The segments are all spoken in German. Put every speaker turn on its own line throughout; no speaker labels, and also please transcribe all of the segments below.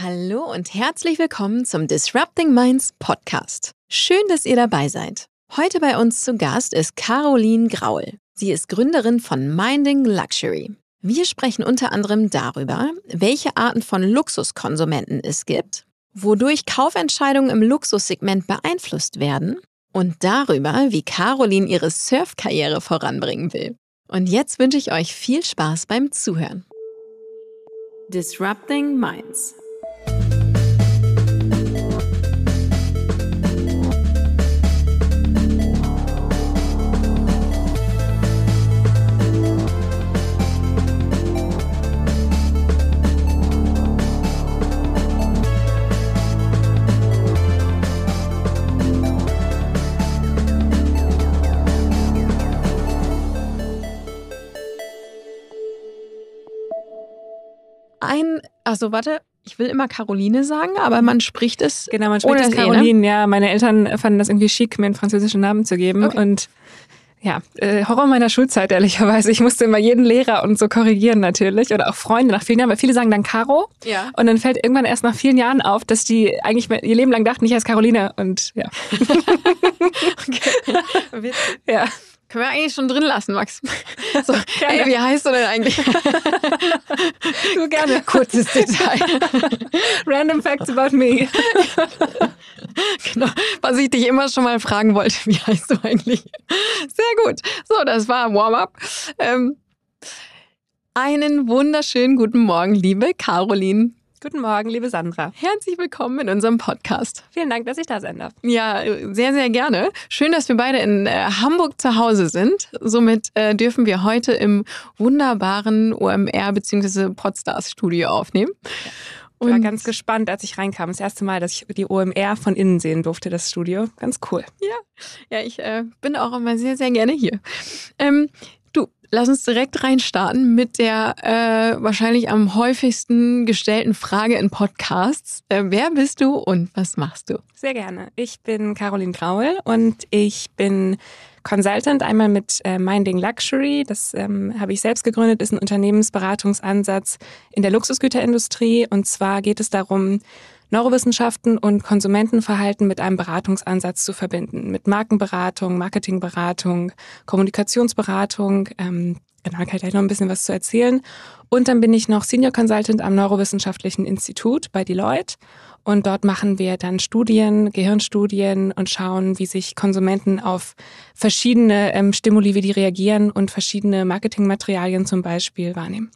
Hallo und herzlich willkommen zum Disrupting Minds Podcast. Schön, dass ihr dabei seid. Heute bei uns zu Gast ist Caroline Graul. Sie ist Gründerin von Minding Luxury. Wir sprechen unter anderem darüber, welche Arten von Luxuskonsumenten es gibt, wodurch Kaufentscheidungen im Luxussegment beeinflusst werden und darüber, wie Caroline ihre Surfkarriere voranbringen will. Und jetzt wünsche ich euch viel Spaß beim Zuhören. Disrupting Minds ein, also warte, ich will immer Caroline sagen, aber man spricht es.
Genau, man spricht es Caroline, e, ne? ja. Meine Eltern fanden das irgendwie schick, mir einen französischen Namen zu geben. Okay. Und ja, äh, Horror meiner Schulzeit, ehrlicherweise. Ich musste immer jeden Lehrer und so korrigieren natürlich. Oder auch Freunde nach vielen Jahren, weil viele sagen dann Caro. Ja. Und dann fällt irgendwann erst nach vielen Jahren auf, dass die eigentlich ihr Leben lang dachten, ich heiße Caroline. Und ja.
okay. Witzig. Ja. Können wir eigentlich schon drin lassen, Max? So, ey, wie heißt du denn eigentlich?
du gerne.
Kurzes Detail.
Random Facts about me.
genau. Was ich dich immer schon mal fragen wollte, wie heißt du eigentlich? Sehr gut. So, das war Warm-up. Ähm, einen wunderschönen guten Morgen, liebe Caroline.
Guten Morgen, liebe Sandra.
Herzlich willkommen in unserem Podcast.
Vielen Dank, dass ich da sein darf.
Ja, sehr, sehr gerne. Schön, dass wir beide in äh, Hamburg zu Hause sind. Somit äh, dürfen wir heute im wunderbaren OMR bzw. Podstars Studio aufnehmen.
Ich war ganz gespannt, als ich reinkam. Das erste Mal, dass ich die OMR von innen sehen durfte, das Studio. Ganz cool.
Ja, ja ich äh, bin auch immer sehr, sehr gerne hier. Ähm, Lass uns direkt reinstarten mit der äh, wahrscheinlich am häufigsten gestellten Frage in Podcasts. Äh, wer bist du und was machst du?
Sehr gerne. Ich bin Caroline Graul und ich bin Consultant, einmal mit äh, Minding Luxury. Das ähm, habe ich selbst gegründet, ist ein Unternehmensberatungsansatz in der Luxusgüterindustrie. Und zwar geht es darum, Neurowissenschaften und Konsumentenverhalten mit einem Beratungsansatz zu verbinden. Mit Markenberatung, Marketingberatung, Kommunikationsberatung. Ähm, genau, kann ich gleich noch ein bisschen was zu erzählen. Und dann bin ich noch Senior Consultant am Neurowissenschaftlichen Institut bei Deloitte. Und dort machen wir dann Studien, Gehirnstudien und schauen, wie sich Konsumenten auf verschiedene ähm, Stimuli, wie die reagieren und verschiedene Marketingmaterialien zum Beispiel wahrnehmen.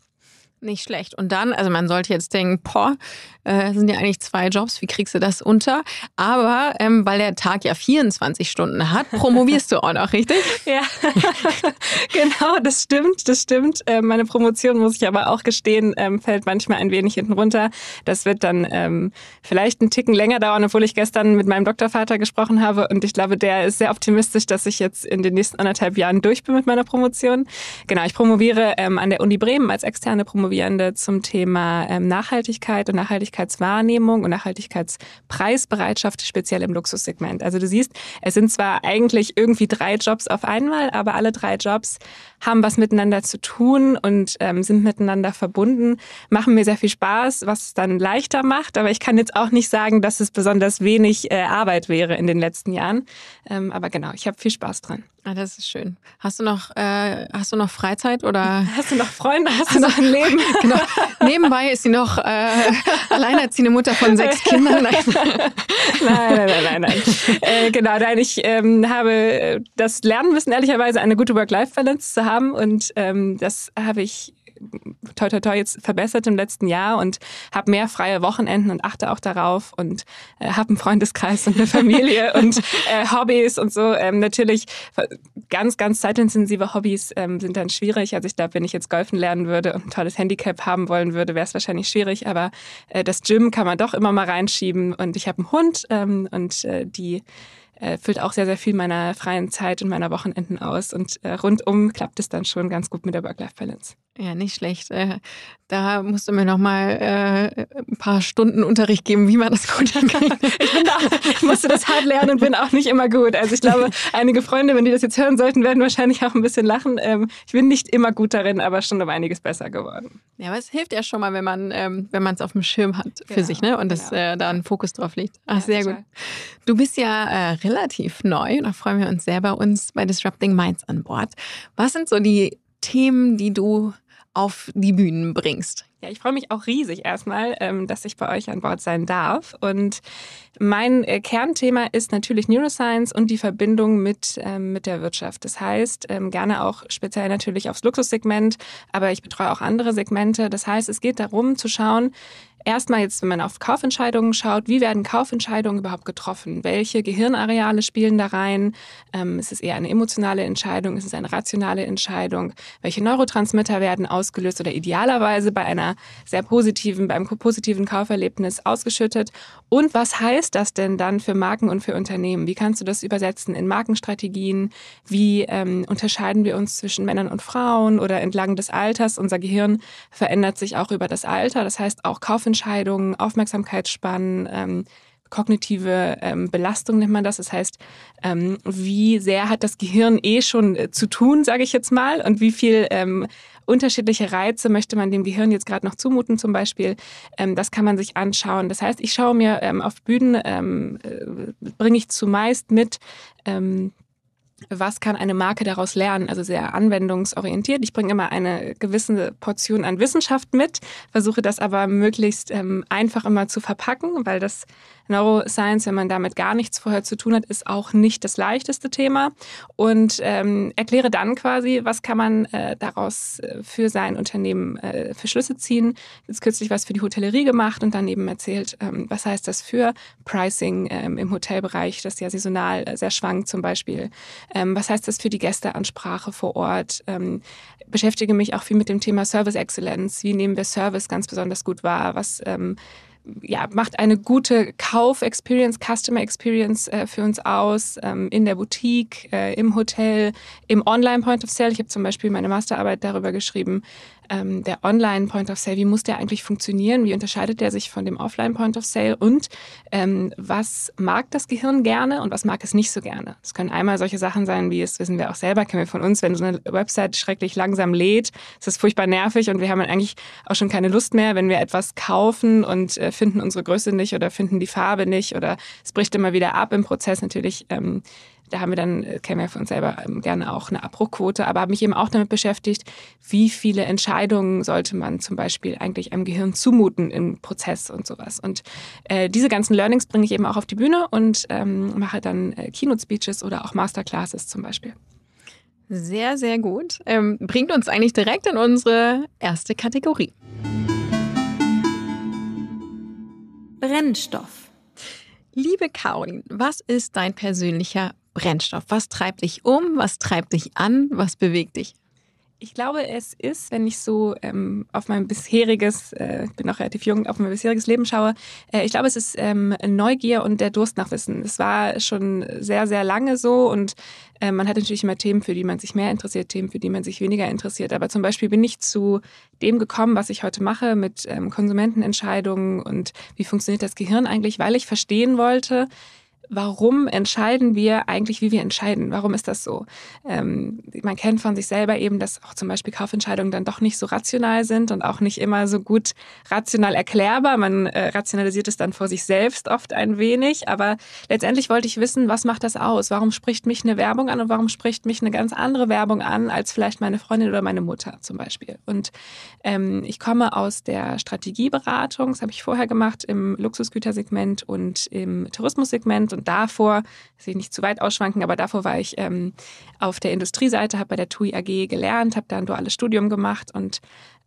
Nicht schlecht. Und dann, also man sollte jetzt denken, boah, äh, sind ja eigentlich zwei Jobs, wie kriegst du das unter? Aber ähm, weil der Tag ja 24 Stunden hat, promovierst du auch noch, richtig?
ja, genau, das stimmt, das stimmt. Äh, meine Promotion, muss ich aber auch gestehen, ähm, fällt manchmal ein wenig hinten runter. Das wird dann ähm, vielleicht einen Ticken länger dauern, obwohl ich gestern mit meinem Doktorvater gesprochen habe und ich glaube, der ist sehr optimistisch, dass ich jetzt in den nächsten anderthalb Jahren durch bin mit meiner Promotion. Genau, ich promoviere ähm, an der Uni Bremen als externe Promotion Promovierende zum Thema ähm, Nachhaltigkeit und Nachhaltigkeitswahrnehmung und Nachhaltigkeitspreisbereitschaft, speziell im Luxussegment. Also du siehst, es sind zwar eigentlich irgendwie drei Jobs auf einmal, aber alle drei Jobs haben was miteinander zu tun und ähm, sind miteinander verbunden, machen mir sehr viel Spaß, was es dann leichter macht. Aber ich kann jetzt auch nicht sagen, dass es besonders wenig äh, Arbeit wäre in den letzten Jahren. Ähm, aber genau, ich habe viel Spaß dran.
Ah, das ist schön. Hast du noch, äh, hast du noch Freizeit oder?
Hast du noch Freunde? Hast, hast du noch ein Leben?
genau. Nebenbei ist sie noch äh, alleinerziehende Mutter von sechs Kindern.
Nein, nein, nein, nein, nein. nein. Äh, genau, nein, ich ähm, habe das Lernen müssen ehrlicherweise eine gute Work-Life-Balance zu haben und ähm, das habe ich toi toi toi jetzt verbessert im letzten Jahr und habe mehr freie Wochenenden und achte auch darauf und äh, habe einen Freundeskreis und eine Familie und äh, Hobbys und so. Ähm, natürlich ganz, ganz zeitintensive Hobbys ähm, sind dann schwierig. Also ich glaube, wenn ich jetzt golfen lernen würde und ein tolles Handicap haben wollen würde, wäre es wahrscheinlich schwierig. Aber äh, das Gym kann man doch immer mal reinschieben und ich habe einen Hund ähm, und äh, die äh, füllt auch sehr, sehr viel meiner freien Zeit und meiner Wochenenden aus. Und äh, rundum klappt es dann schon ganz gut mit der Work-Life-Balance.
Ja, nicht schlecht. Äh, da musst du mir noch mal äh, ein paar Stunden Unterricht geben, wie man das gut hinkriegt.
ich, bin da, ich musste das hart lernen und bin auch nicht immer gut. Also ich glaube, einige Freunde, wenn die das jetzt hören sollten, werden wahrscheinlich auch ein bisschen lachen. Ähm, ich bin nicht immer gut darin, aber schon um einiges besser geworden.
Ja, aber es hilft ja schon mal, wenn man ähm, wenn man es auf dem Schirm hat für genau, sich, ne? Und genau. äh, da ein Fokus drauf liegt. Ach, ja, sehr total. gut. Du bist ja äh, relativ neu, da freuen wir uns sehr bei uns bei Disrupting Minds an Bord. Was sind so die Themen, die du auf die Bühnen bringst.
Ja, ich freue mich auch riesig erstmal, ähm, dass ich bei euch an Bord sein darf. Und mein äh, Kernthema ist natürlich Neuroscience und die Verbindung mit, ähm, mit der Wirtschaft. Das heißt, ähm, gerne auch speziell natürlich aufs Luxussegment, aber ich betreue auch andere Segmente. Das heißt, es geht darum zu schauen, Erstmal jetzt, wenn man auf Kaufentscheidungen schaut, wie werden Kaufentscheidungen überhaupt getroffen? Welche Gehirnareale spielen da rein? Ähm, ist es eher eine emotionale Entscheidung? Ist es eine rationale Entscheidung? Welche Neurotransmitter werden ausgelöst oder idealerweise bei einer sehr positiven, beim positiven Kauferlebnis ausgeschüttet? Und was heißt das denn dann für Marken und für Unternehmen? Wie kannst du das übersetzen in Markenstrategien? Wie ähm, unterscheiden wir uns zwischen Männern und Frauen oder entlang des Alters? Unser Gehirn verändert sich auch über das Alter. Das heißt, auch Kaufentscheidungen Kaufentscheidungen, Aufmerksamkeitsspannen, ähm, kognitive ähm, Belastung nennt man das. Das heißt, ähm, wie sehr hat das Gehirn eh schon äh, zu tun, sage ich jetzt mal, und wie viel ähm, unterschiedliche Reize möchte man dem Gehirn jetzt gerade noch zumuten zum Beispiel. Ähm, das kann man sich anschauen. Das heißt, ich schaue mir ähm, auf Bühnen, ähm, äh, bringe ich zumeist mit, was kann eine Marke daraus lernen? Also sehr anwendungsorientiert. Ich bringe immer eine gewisse Portion an Wissenschaft mit, versuche das aber möglichst ähm, einfach immer zu verpacken, weil das Neuroscience, wenn man damit gar nichts vorher zu tun hat, ist auch nicht das leichteste Thema. Und ähm, erkläre dann quasi, was kann man äh, daraus äh, für sein Unternehmen äh, für Schlüsse ziehen. Jetzt kürzlich was für die Hotellerie gemacht und dann eben erzählt, ähm, was heißt das für Pricing ähm, im Hotelbereich, das ja saisonal äh, sehr schwankt zum Beispiel. Ähm, was heißt das für die Gästeansprache vor Ort? Ähm, beschäftige mich auch viel mit dem Thema Service Excellence. Wie nehmen wir Service ganz besonders gut wahr? Was ähm, ja, macht eine gute Kauf-Experience, Customer-Experience äh, für uns aus, ähm, in der Boutique, äh, im Hotel, im Online-Point of Sale. Ich habe zum Beispiel meine Masterarbeit darüber geschrieben, ähm, der Online-Point of Sale, wie muss der eigentlich funktionieren? Wie unterscheidet der sich von dem Offline-Point of Sale? Und ähm, was mag das Gehirn gerne und was mag es nicht so gerne? Es können einmal solche Sachen sein, wie es wissen wir auch selber, kennen wir von uns, wenn so eine Website schrecklich langsam lädt, ist das furchtbar nervig und wir haben eigentlich auch schon keine Lust mehr, wenn wir etwas kaufen und äh, finden unsere Größe nicht oder finden die Farbe nicht oder es bricht immer wieder ab im Prozess natürlich. Ähm, da haben wir dann, äh, kennen wir für uns selber ähm, gerne auch eine Abbruchquote, aber habe mich eben auch damit beschäftigt, wie viele Entscheidungen sollte man zum Beispiel eigentlich einem Gehirn zumuten im Prozess und sowas. Und äh, diese ganzen Learnings bringe ich eben auch auf die Bühne und ähm, mache dann äh, Keynote-Speeches oder auch Masterclasses zum Beispiel.
Sehr, sehr gut. Ähm, bringt uns eigentlich direkt in unsere erste Kategorie. Brennstoff. Liebe Karin, was ist dein persönlicher Brennstoff? Was treibt dich um? Was treibt dich an? Was bewegt dich?
Ich glaube, es ist, wenn ich so ähm, auf mein bisheriges, äh, bin noch relativ jung, auf mein bisheriges Leben schaue, äh, ich glaube, es ist ähm, Neugier und der Durst nach Wissen. Es war schon sehr, sehr lange so und äh, man hat natürlich immer Themen, für die man sich mehr interessiert, Themen, für die man sich weniger interessiert. Aber zum Beispiel bin ich zu dem gekommen, was ich heute mache mit ähm, Konsumentenentscheidungen und wie funktioniert das Gehirn eigentlich, weil ich verstehen wollte, warum entscheiden wir eigentlich, wie wir entscheiden? Warum ist das so? Ähm, man kennt von sich selber eben, dass auch zum Beispiel Kaufentscheidungen dann doch nicht so rational sind und auch nicht immer so gut rational erklärbar. Man äh, rationalisiert es dann vor sich selbst oft ein wenig, aber letztendlich wollte ich wissen, was macht das aus? Warum spricht mich eine Werbung an und warum spricht mich eine ganz andere Werbung an als vielleicht meine Freundin oder meine Mutter zum Beispiel? Und ähm, ich komme aus der Strategieberatung, das habe ich vorher gemacht im Luxusgütersegment und im Tourismussegment und davor, dass ich nicht zu weit ausschwanken, aber davor war ich ähm, auf der Industrieseite, habe bei der TUI AG gelernt, habe da ein duales Studium gemacht und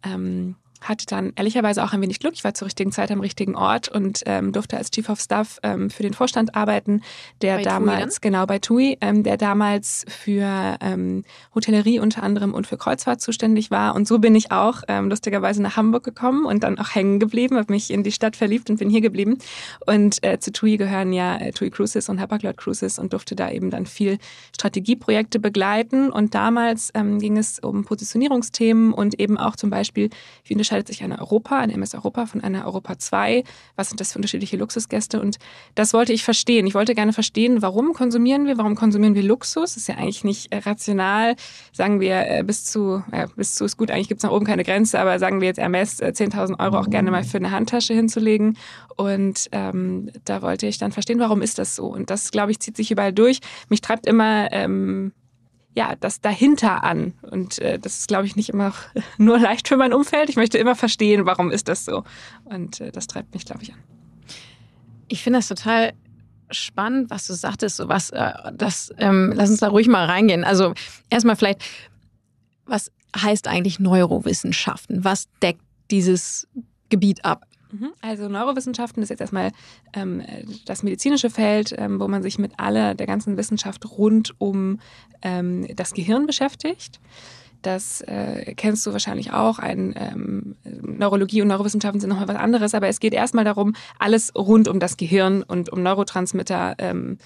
ähm, hatte dann ehrlicherweise auch ein wenig Glück. Ich war zur richtigen Zeit am richtigen Ort und ähm, durfte als Chief of Staff ähm, für den Vorstand arbeiten, der bei damals, TUI genau bei TUI, ähm, der damals für ähm, Hotellerie unter anderem und für Kreuzfahrt zuständig war. Und so bin ich auch ähm, lustigerweise nach Hamburg gekommen und dann auch hängen geblieben, habe mich in die Stadt verliebt und bin hier geblieben. Und äh, zu TUI gehören ja äh, TUI Cruises und Hapag-Lloyd Cruises und durfte da eben dann viel Strategieprojekte begleiten. Und damals ähm, ging es um Positionierungsthemen und eben auch zum Beispiel, wie unterscheidet unterscheidet sich eine Europa, eine MS Europa von einer Europa 2? Was sind das für unterschiedliche Luxusgäste? Und das wollte ich verstehen. Ich wollte gerne verstehen, warum konsumieren wir, warum konsumieren wir Luxus? Ist ja eigentlich nicht äh, rational. Sagen wir, äh, bis zu, ja, bis zu ist gut, eigentlich gibt es nach oben keine Grenze, aber sagen wir jetzt Hermes 10.000 äh, Euro auch gerne mal für eine Handtasche hinzulegen. Und ähm, da wollte ich dann verstehen, warum ist das so? Und das, glaube ich, zieht sich überall durch. Mich treibt immer ähm, ja, das dahinter an. Und äh, das ist, glaube ich, nicht immer nur leicht für mein Umfeld. Ich möchte immer verstehen, warum ist das so. Und äh, das treibt mich, glaube ich, an.
Ich finde das total spannend, was du sagtest. So was, äh, das, ähm, lass uns da ruhig mal reingehen. Also erstmal vielleicht, was heißt eigentlich Neurowissenschaften? Was deckt dieses Gebiet ab?
Mhm. Also Neurowissenschaften ist jetzt erstmal ähm, das medizinische Feld, ähm, wo man sich mit aller der ganzen Wissenschaft rund um ähm, das Gehirn beschäftigt. Das äh, kennst du wahrscheinlich auch. Ein, ähm, Neurologie und Neurowissenschaften sind nochmal was anderes, aber es geht erstmal darum, alles rund um das Gehirn und um Neurotransmitter ähm,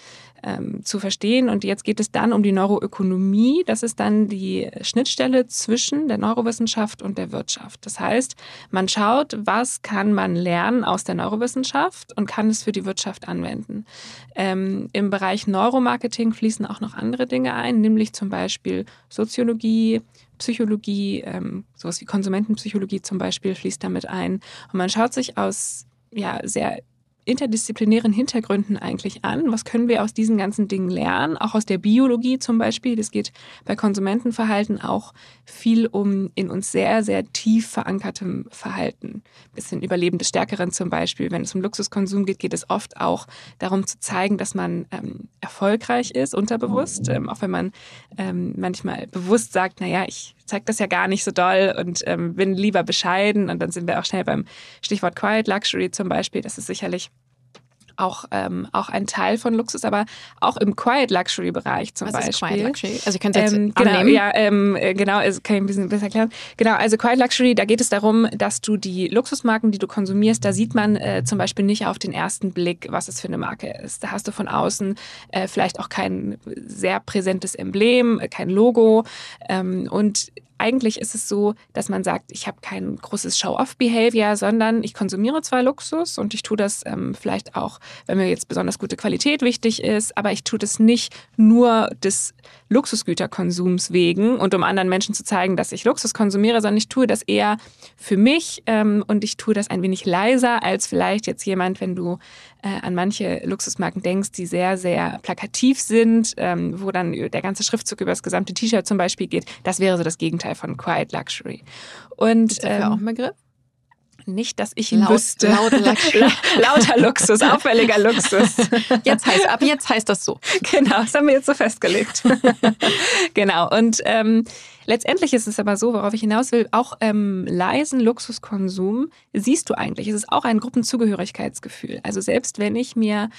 ähm, zu verstehen. Und jetzt geht es dann um die Neuroökonomie. Das ist dann die Schnittstelle zwischen der Neurowissenschaft und der Wirtschaft. Das heißt, man schaut, was kann man lernen aus der Neurowissenschaft und kann es für die Wirtschaft anwenden. Ähm, Im Bereich Neuromarketing fließen auch noch andere Dinge ein, nämlich zum Beispiel Soziologie, Psychologie, ähm, sowas wie Konsumentenpsychologie zum Beispiel fließt damit ein. Und man schaut sich aus ja, sehr interdisziplinären Hintergründen eigentlich an? Was können wir aus diesen ganzen Dingen lernen? Auch aus der Biologie zum Beispiel. Das geht bei Konsumentenverhalten auch viel um in uns sehr, sehr tief verankertem Verhalten. Ein bisschen Überleben des Stärkeren zum Beispiel. Wenn es um Luxuskonsum geht, geht es oft auch darum zu zeigen, dass man ähm, erfolgreich ist, unterbewusst. Ähm, auch wenn man ähm, manchmal bewusst sagt, naja, ich zeige das ja gar nicht so doll und ähm, bin lieber bescheiden. Und dann sind wir auch schnell beim Stichwort Quiet Luxury zum Beispiel. Das ist sicherlich auch, ähm, auch ein Teil von Luxus, aber auch im Quiet Luxury Bereich zum
Was
Beispiel.
Ist Quiet Luxury? Also ihr könnt jetzt
ähm, genau, ja, ähm, äh, genau, also kann ich ein bisschen besser erklären. Genau, also Quiet Luxury, da geht es darum, dass du die Luxusmarken, die du konsumierst, da sieht man äh, zum Beispiel nicht auf den ersten Blick, was es für eine Marke ist. Da hast du von außen äh, vielleicht auch kein sehr präsentes Emblem, äh, kein Logo ähm, und eigentlich ist es so, dass man sagt, ich habe kein großes Show-off-Behavior, sondern ich konsumiere zwar Luxus und ich tue das ähm, vielleicht auch, wenn mir jetzt besonders gute Qualität wichtig ist, aber ich tue das nicht nur des Luxusgüterkonsums wegen und um anderen Menschen zu zeigen, dass ich Luxus konsumiere, sondern ich tue das eher für mich ähm, und ich tue das ein wenig leiser als vielleicht jetzt jemand, wenn du äh, an manche Luxusmarken denkst, die sehr, sehr plakativ sind, ähm, wo dann der ganze Schriftzug über das gesamte T-Shirt zum Beispiel geht. Das wäre so das Gegenteil von Quiet Luxury. Und
ist dafür ähm, auch ein Begriff?
Nicht, dass ich ihn
Laut,
wüsste.
Laut
Lauter Luxus, auffälliger Luxus.
Jetzt heißt, ab jetzt heißt das so.
Genau, das haben wir jetzt so festgelegt. genau. Und ähm, letztendlich ist es aber so, worauf ich hinaus will, auch ähm, leisen Luxuskonsum siehst du eigentlich. Es ist auch ein Gruppenzugehörigkeitsgefühl. Also selbst wenn ich mir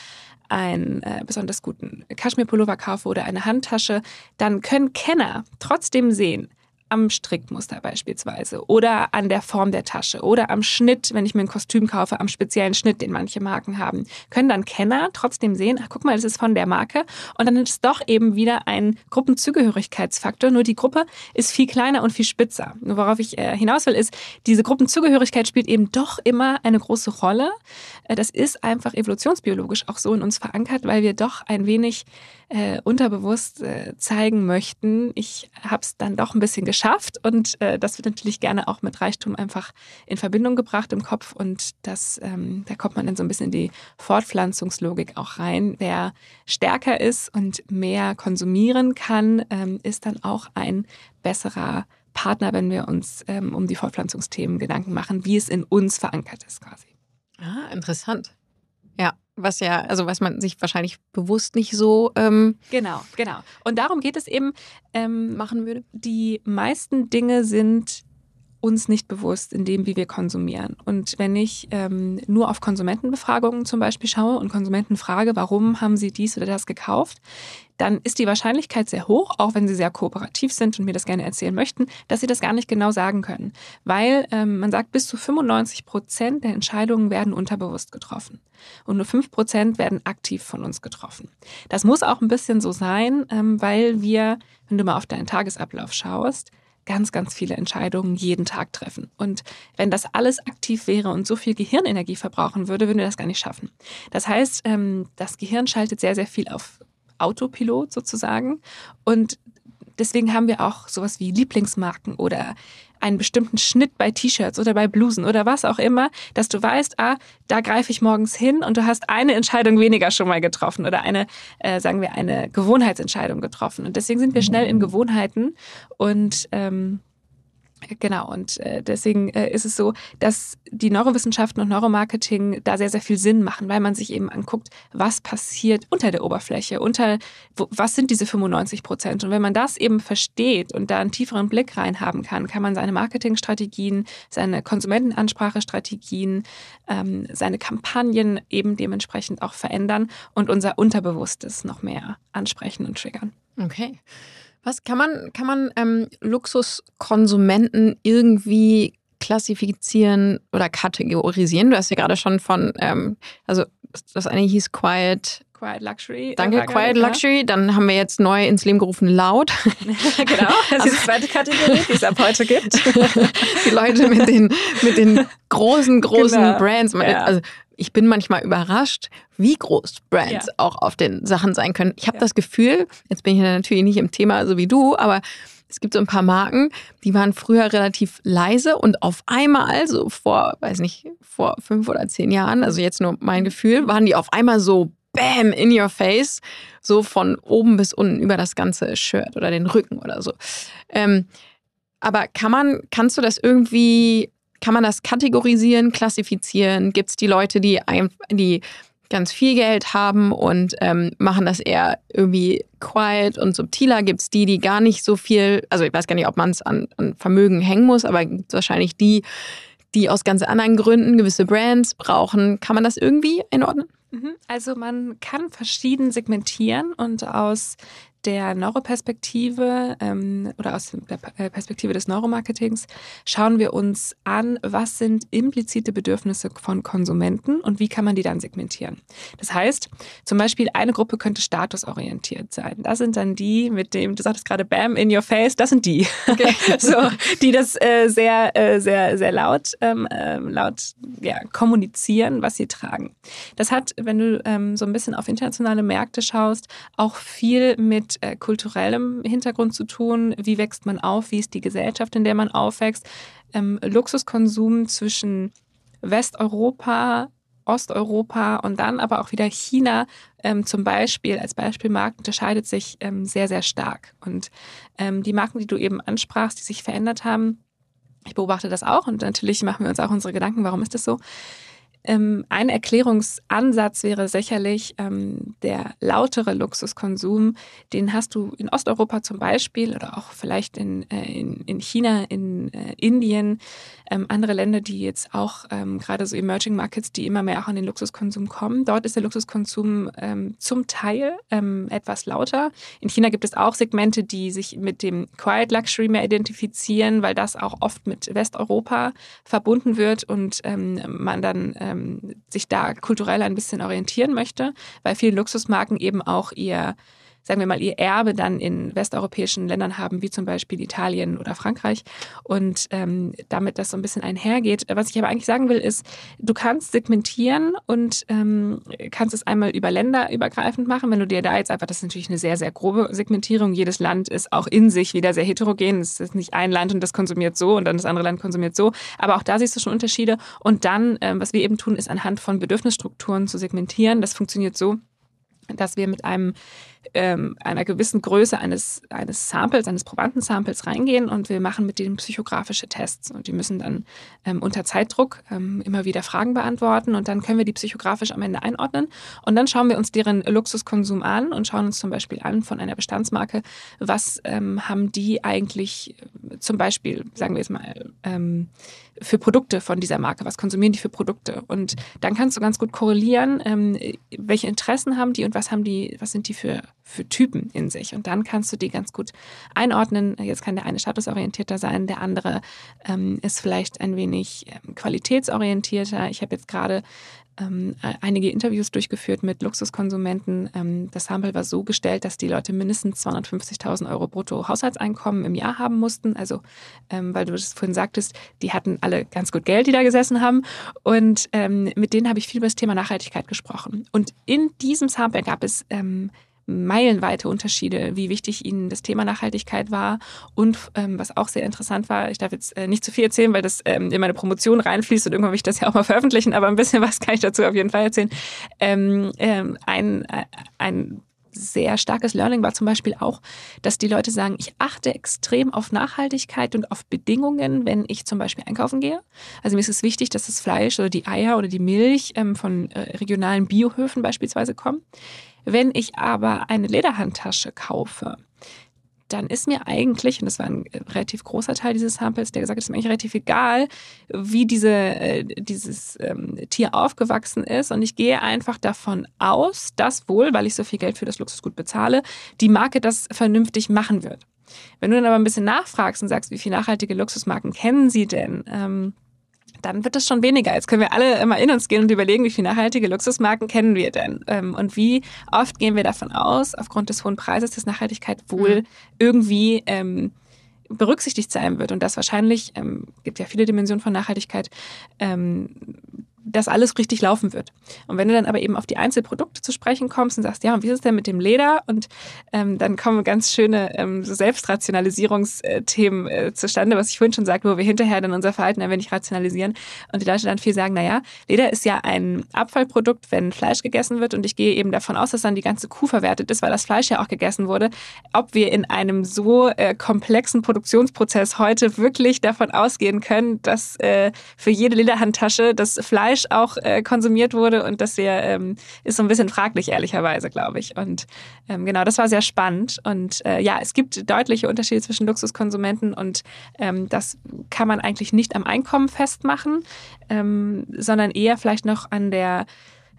einen äh, besonders guten Kaschmirpullover kaufe oder eine Handtasche, dann können Kenner trotzdem sehen, am Strickmuster beispielsweise oder an der Form der Tasche oder am Schnitt, wenn ich mir ein Kostüm kaufe, am speziellen Schnitt, den manche Marken haben, können dann Kenner trotzdem sehen, ach guck mal, das ist von der Marke und dann ist es doch eben wieder ein Gruppenzugehörigkeitsfaktor, nur die Gruppe ist viel kleiner und viel spitzer. Nur worauf ich äh, hinaus will, ist, diese Gruppenzugehörigkeit spielt eben doch immer eine große Rolle. Äh, das ist einfach evolutionsbiologisch auch so in uns verankert, weil wir doch ein wenig äh, unterbewusst äh, zeigen möchten, ich habe es dann doch ein bisschen geschafft und äh, das wird natürlich gerne auch mit Reichtum einfach in Verbindung gebracht im Kopf und das, ähm, da kommt man dann so ein bisschen in die Fortpflanzungslogik auch rein. Wer stärker ist und mehr konsumieren kann, ähm, ist dann auch ein besserer Partner, wenn wir uns ähm, um die Fortpflanzungsthemen Gedanken machen, wie es in uns verankert ist quasi.
Ah, interessant. Ja, was ja, also was man sich wahrscheinlich bewusst nicht so ähm,
genau, genau. Und darum geht es eben
ähm, machen würde.
Die meisten Dinge sind uns nicht bewusst in dem, wie wir konsumieren. Und wenn ich ähm, nur auf Konsumentenbefragungen zum Beispiel schaue und Konsumenten frage, warum haben sie dies oder das gekauft, dann ist die Wahrscheinlichkeit sehr hoch, auch wenn sie sehr kooperativ sind und mir das gerne erzählen möchten, dass sie das gar nicht genau sagen können. Weil ähm, man sagt, bis zu 95 Prozent der Entscheidungen werden unterbewusst getroffen. Und nur 5 Prozent werden aktiv von uns getroffen. Das muss auch ein bisschen so sein, ähm, weil wir, wenn du mal auf deinen Tagesablauf schaust, ganz, ganz viele Entscheidungen jeden Tag treffen. Und wenn das alles aktiv wäre und so viel Gehirnenergie verbrauchen würde, würden wir das gar nicht schaffen. Das heißt, ähm, das Gehirn schaltet sehr, sehr viel auf Autopilot sozusagen. Und deswegen haben wir auch sowas wie Lieblingsmarken oder einen bestimmten Schnitt bei T-Shirts oder bei Blusen oder was auch immer, dass du weißt, ah, da greife ich morgens hin und du hast eine Entscheidung weniger schon mal getroffen oder eine, äh, sagen wir, eine Gewohnheitsentscheidung getroffen. Und deswegen sind wir schnell in Gewohnheiten und ähm, Genau, und äh, deswegen äh, ist es so, dass die Neurowissenschaften und Neuromarketing da sehr, sehr viel Sinn machen, weil man sich eben anguckt, was passiert unter der Oberfläche, unter was sind diese 95 Prozent. Und wenn man das eben versteht und da einen tieferen Blick reinhaben kann, kann man seine Marketingstrategien, seine Konsumentenansprachestrategien, ähm, seine Kampagnen eben dementsprechend auch verändern und unser Unterbewusstes noch mehr ansprechen und triggern.
Okay. Was kann man, kann man ähm, Luxuskonsumenten irgendwie klassifizieren oder kategorisieren? Du hast ja gerade schon von, ähm, also das eine hieß Quiet.
Quiet Luxury.
Danke, Quiet Luxury. Dann haben wir jetzt neu ins Leben gerufen Laut.
genau, das ist die zweite Kategorie, die es ab heute gibt.
die Leute mit den, mit den großen, großen genau. Brands. Ja. Also ich bin manchmal überrascht, wie groß Brands ja. auch auf den Sachen sein können. Ich habe ja. das Gefühl, jetzt bin ich natürlich nicht im Thema so wie du, aber es gibt so ein paar Marken, die waren früher relativ leise und auf einmal, so vor, weiß nicht, vor fünf oder zehn Jahren, also jetzt nur mein Gefühl, waren die auf einmal so Bam, in your face, so von oben bis unten über das ganze Shirt oder den Rücken oder so. Ähm, aber kann man, kannst du das irgendwie kann man das kategorisieren, klassifizieren? Gibt es die Leute, die, ein, die ganz viel Geld haben und ähm, machen das eher irgendwie quiet und subtiler? Gibt es die, die gar nicht so viel, also ich weiß gar nicht, ob man es an, an Vermögen hängen muss, aber gibt wahrscheinlich die, die aus ganz anderen Gründen gewisse Brands brauchen. Kann man das irgendwie einordnen?
Mhm. Also man kann verschieden segmentieren und aus der Neuroperspektive ähm, oder aus der äh, Perspektive des Neuromarketings schauen wir uns an, was sind implizite Bedürfnisse von Konsumenten und wie kann man die dann segmentieren. Das heißt, zum Beispiel eine Gruppe könnte statusorientiert sein. Das sind dann die, mit dem, du sagtest gerade Bam in your face, das sind die. Okay. so, die das äh, sehr, äh, sehr, sehr laut, ähm, ähm, laut ja, kommunizieren, was sie tragen. Das hat, wenn du ähm, so ein bisschen auf internationale Märkte schaust, auch viel mit äh, kulturellem Hintergrund zu tun. Wie wächst man auf? Wie ist die Gesellschaft, in der man aufwächst? Ähm, Luxuskonsum zwischen Westeuropa, Osteuropa und dann aber auch wieder China ähm, zum Beispiel als Beispielmarkt unterscheidet sich ähm, sehr, sehr stark. Und ähm, die Marken, die du eben ansprachst, die sich verändert haben, ich beobachte das auch und natürlich machen wir uns auch unsere Gedanken, warum ist das so? Ähm, ein Erklärungsansatz wäre sicherlich ähm, der lautere Luxuskonsum. Den hast du in Osteuropa zum Beispiel oder auch vielleicht in, äh, in, in China, in äh, Indien, ähm, andere Länder, die jetzt auch ähm, gerade so Emerging Markets, die immer mehr auch an den Luxuskonsum kommen. Dort ist der Luxuskonsum ähm, zum Teil ähm, etwas lauter. In China gibt es auch Segmente, die sich mit dem Quiet Luxury mehr identifizieren, weil das auch oft mit Westeuropa verbunden wird und man dann ähm, sich da kulturell ein bisschen orientieren möchte, weil viele Luxusmarken eben auch ihr sagen wir mal, ihr Erbe dann in westeuropäischen Ländern haben, wie zum Beispiel Italien oder Frankreich. Und ähm, damit das so ein bisschen einhergeht. Was ich aber eigentlich sagen will, ist, du kannst segmentieren und ähm, kannst es einmal über Länder übergreifend machen. Wenn du dir da jetzt einfach, das ist natürlich eine sehr, sehr grobe Segmentierung. Jedes Land ist auch in sich wieder sehr heterogen. Es ist nicht ein Land und das konsumiert so und dann das andere Land konsumiert so. Aber auch da siehst du schon Unterschiede. Und dann, ähm, was wir eben tun, ist anhand von Bedürfnisstrukturen zu segmentieren. Das funktioniert so dass wir mit einem ähm, einer gewissen Größe eines, eines Samples, eines Probandensamples reingehen und wir machen mit denen psychografische Tests. Und die müssen dann ähm, unter Zeitdruck ähm, immer wieder Fragen beantworten und dann können wir die psychografisch am Ende einordnen. Und dann schauen wir uns deren Luxuskonsum an und schauen uns zum Beispiel an von einer Bestandsmarke, was ähm, haben die eigentlich äh, zum Beispiel, sagen wir jetzt mal, ähm, für Produkte von dieser Marke, was konsumieren die für Produkte. Und dann kannst du ganz gut korrelieren, ähm, welche Interessen haben die und was haben die, was sind die für für Typen in sich. Und dann kannst du die ganz gut einordnen. Jetzt kann der eine statusorientierter sein, der andere ähm, ist vielleicht ein wenig ähm, qualitätsorientierter. Ich habe jetzt gerade ähm, einige Interviews durchgeführt mit Luxuskonsumenten. Ähm, das Sample war so gestellt, dass die Leute mindestens 250.000 Euro brutto Haushaltseinkommen im Jahr haben mussten. Also, ähm, weil du das vorhin sagtest, die hatten alle ganz gut Geld, die da gesessen haben. Und ähm, mit denen habe ich viel über das Thema Nachhaltigkeit gesprochen. Und in diesem Sample gab es meilenweite Unterschiede, wie wichtig ihnen das Thema Nachhaltigkeit war. Und ähm, was auch sehr interessant war, ich darf jetzt äh, nicht zu viel erzählen, weil das ähm, in meine Promotion reinfließt und irgendwann will ich das ja auch mal veröffentlichen, aber ein bisschen was kann ich dazu auf jeden Fall erzählen. Ähm, ähm ein, äh, ein sehr starkes Learning war zum Beispiel auch, dass die Leute sagen, ich achte extrem auf Nachhaltigkeit und auf Bedingungen, wenn ich zum Beispiel einkaufen gehe. Also mir ist es wichtig, dass das Fleisch oder die Eier oder die Milch ähm, von äh, regionalen Biohöfen beispielsweise kommen. Wenn ich aber eine Lederhandtasche kaufe, dann ist mir eigentlich, und das war ein äh, relativ großer Teil dieses Samples, der gesagt hat, es ist mir eigentlich relativ egal, wie diese, äh, dieses ähm, Tier aufgewachsen ist. Und ich gehe einfach davon aus, dass wohl, weil ich so viel Geld für das Luxusgut bezahle, die Marke das vernünftig machen wird. Wenn du dann aber ein bisschen nachfragst und sagst, wie viele nachhaltige Luxusmarken kennen sie denn? Ähm, dann wird es schon weniger. Jetzt können wir alle immer in uns gehen und überlegen, wie viele nachhaltige Luxusmarken kennen wir denn? Ähm, und wie oft gehen wir davon aus, aufgrund des hohen Preises, dass Nachhaltigkeit wohl mhm. irgendwie ähm, berücksichtigt sein wird und das wahrscheinlich, ähm, gibt ja viele Dimensionen von Nachhaltigkeit, ähm, dass alles richtig laufen wird. Und wenn du dann aber eben auf die Einzelprodukte zu sprechen kommst und sagst, ja, und wie ist es denn mit dem Leder? Und ähm, dann kommen ganz schöne ähm, so Selbstrationalisierungsthemen äh, zustande, was ich vorhin schon sagte, wo wir hinterher dann unser Verhalten ein wenig rationalisieren. Und die Leute dann viel sagen, naja, Leder ist ja ein Abfallprodukt, wenn Fleisch gegessen wird. Und ich gehe eben davon aus, dass dann die ganze Kuh verwertet ist, weil das Fleisch ja auch gegessen wurde. Ob wir in einem so äh, komplexen Produktionsprozess heute wirklich davon ausgehen können, dass äh, für jede Lederhandtasche das Fleisch Fleisch auch äh, konsumiert wurde und das sehr, ähm, ist so ein bisschen fraglich, ehrlicherweise, glaube ich. Und ähm, genau, das war sehr spannend. Und äh, ja, es gibt deutliche Unterschiede zwischen Luxuskonsumenten und ähm, das kann man eigentlich nicht am Einkommen festmachen, ähm, sondern eher vielleicht noch an der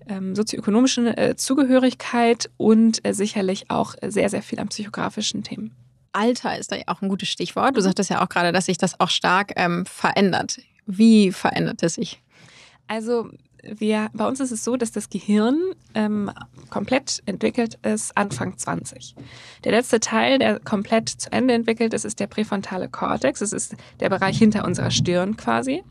ähm, sozioökonomischen äh, Zugehörigkeit und äh, sicherlich auch sehr, sehr viel an psychografischen Themen.
Alter ist da ja auch ein gutes Stichwort. Du sagtest ja auch gerade, dass sich das auch stark ähm, verändert. Wie verändert es sich?
Also wir, bei uns ist es so, dass das Gehirn ähm, komplett entwickelt ist Anfang 20. Der letzte Teil, der komplett zu Ende entwickelt ist, ist der präfrontale Kortex. Das ist der Bereich hinter unserer Stirn quasi.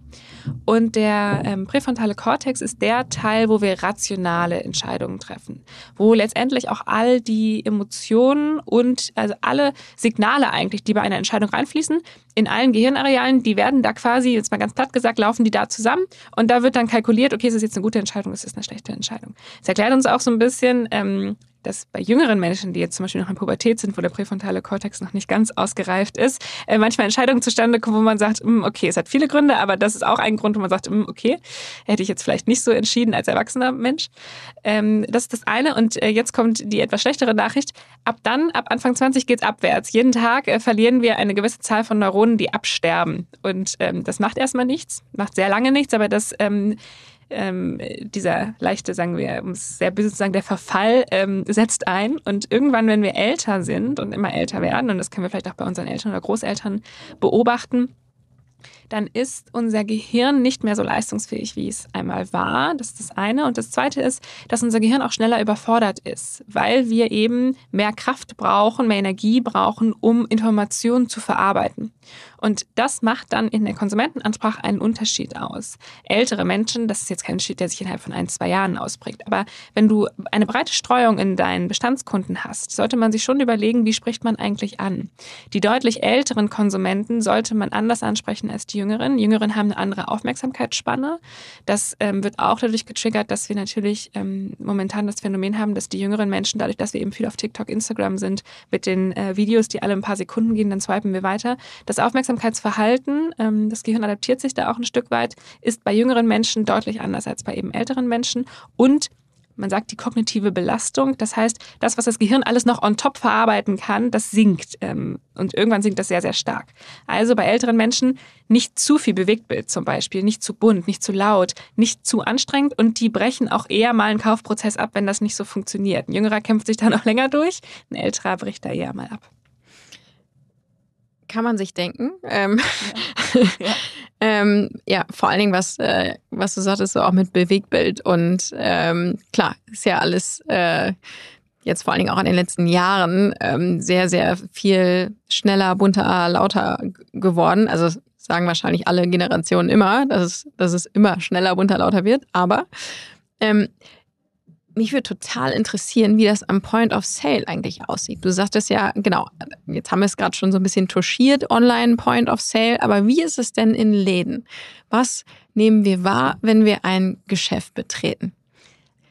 Und der ähm, präfrontale Kortex ist der Teil, wo wir rationale Entscheidungen treffen, wo letztendlich auch all die Emotionen und also alle Signale eigentlich, die bei einer Entscheidung reinfließen, in allen Gehirnarealen, die werden da quasi, jetzt mal ganz platt gesagt, laufen die da zusammen und da wird dann kalkuliert, okay, ist es jetzt eine gute Entscheidung, ist es eine schlechte Entscheidung. Das erklärt uns auch so ein bisschen, ähm, dass bei jüngeren Menschen, die jetzt zum Beispiel noch in Pubertät sind, wo der präfrontale Kortex noch nicht ganz ausgereift ist, äh, manchmal Entscheidungen zustande kommen, wo man sagt, hm, okay, es hat viele Gründe, aber das ist auch ein Grund, wo man sagt, hm, okay, hätte ich jetzt vielleicht nicht so entschieden als erwachsener Mensch. Ähm, das ist das eine. Und äh, jetzt kommt die etwas schlechtere Nachricht. Ab dann, ab Anfang 20 geht's abwärts. Jeden Tag äh, verlieren wir eine gewisse Zahl von Neuronen, die absterben. Und ähm, das macht erstmal nichts, macht sehr lange nichts, aber das ähm, dieser leichte, sagen wir, um es sehr böse zu sagen, der Verfall ähm, setzt ein. Und irgendwann, wenn wir älter sind und immer älter werden, und das können wir vielleicht auch bei unseren Eltern oder Großeltern beobachten, dann ist unser Gehirn nicht mehr so leistungsfähig, wie es einmal war. Das ist das eine. Und das zweite ist, dass unser Gehirn auch schneller überfordert ist, weil wir eben mehr Kraft brauchen, mehr Energie brauchen, um Informationen zu verarbeiten. Und das macht dann in der Konsumentenansprache einen Unterschied aus. Ältere Menschen, das ist jetzt kein Unterschied, der sich innerhalb von ein, zwei Jahren ausprägt. Aber wenn du eine breite Streuung in deinen Bestandskunden hast, sollte man sich schon überlegen, wie spricht man eigentlich an. Die deutlich älteren Konsumenten sollte man anders ansprechen als die Jüngeren. Jüngeren haben eine andere Aufmerksamkeitsspanne. Das ähm, wird auch dadurch getriggert, dass wir natürlich ähm, momentan das Phänomen haben, dass die jüngeren Menschen, dadurch, dass wir eben viel auf TikTok, Instagram sind, mit den äh, Videos, die alle ein paar Sekunden gehen, dann swipen wir weiter. Das Aufmerksamkeitsverhalten, ähm, das Gehirn adaptiert sich da auch ein Stück weit, ist bei jüngeren Menschen deutlich anders als bei eben älteren Menschen. Und man sagt die kognitive Belastung. Das heißt, das, was das Gehirn alles noch on top verarbeiten kann, das sinkt. Ähm, und irgendwann sinkt das sehr, sehr stark. Also bei älteren Menschen nicht zu viel Bewegtbild zum Beispiel, nicht zu bunt, nicht zu laut, nicht zu anstrengend und die brechen auch eher mal einen Kaufprozess ab, wenn das nicht so funktioniert. Ein Jüngerer kämpft sich da noch länger durch, ein älterer bricht da eher mal ab
kann man sich denken. Ähm, ja. Ja. ähm, ja. vor allen Dingen, was, äh, was du sagtest, so auch mit Bewegtbild. Und ähm, klar, ist ja alles äh, jetzt vor allen Dingen auch in den letzten Jahren ähm, sehr, sehr viel schneller, bunter, lauter geworden. Also sagen wahrscheinlich alle Generationen immer, dass es, dass es immer schneller, bunter, lauter wird. Aber ähm, mich würde total interessieren, wie das am Point of Sale eigentlich aussieht. Du sagtest ja, genau, jetzt haben wir es gerade schon so ein bisschen touchiert, online Point of Sale, aber wie ist es denn in Läden? Was nehmen wir wahr, wenn wir ein Geschäft betreten?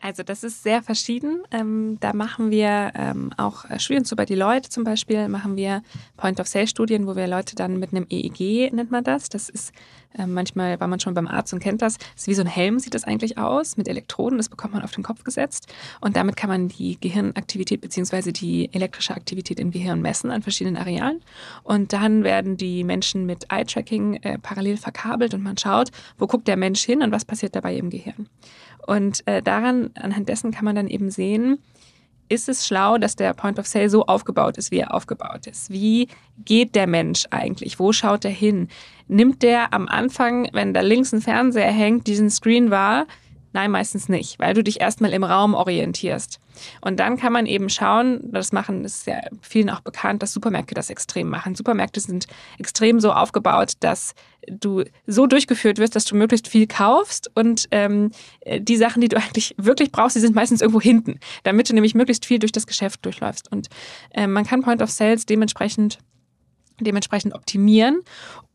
Also das ist sehr verschieden. Ähm, da machen wir ähm, auch äh, Studien zu bei Deloitte zum Beispiel, machen wir Point-of-Sale-Studien, wo wir Leute dann mit einem EEG, nennt man das. Das ist äh, manchmal, war man schon beim Arzt und kennt das, das ist wie so ein Helm sieht das eigentlich aus, mit Elektroden, das bekommt man auf den Kopf gesetzt. Und damit kann man die Gehirnaktivität beziehungsweise die elektrische Aktivität im Gehirn messen an verschiedenen Arealen. Und dann werden die Menschen mit Eye-Tracking äh, parallel verkabelt und man schaut, wo guckt der Mensch hin und was passiert dabei im Gehirn. Und äh, daran, anhand dessen kann man dann eben sehen, ist es schlau, dass der Point of Sale so aufgebaut ist, wie er aufgebaut ist? Wie geht der Mensch eigentlich? Wo schaut er hin? Nimmt der am Anfang, wenn da links ein Fernseher hängt, diesen Screen wahr? Nein, meistens nicht, weil du dich erstmal im Raum orientierst. Und dann kann man eben schauen, das machen, ist ja vielen auch bekannt, dass Supermärkte das extrem machen. Supermärkte sind extrem so aufgebaut, dass du so durchgeführt wirst, dass du möglichst viel kaufst und ähm, die Sachen, die du eigentlich wirklich brauchst, die sind meistens irgendwo hinten, damit du nämlich möglichst viel durch das Geschäft durchläufst. Und äh, man kann Point of Sales dementsprechend dementsprechend optimieren.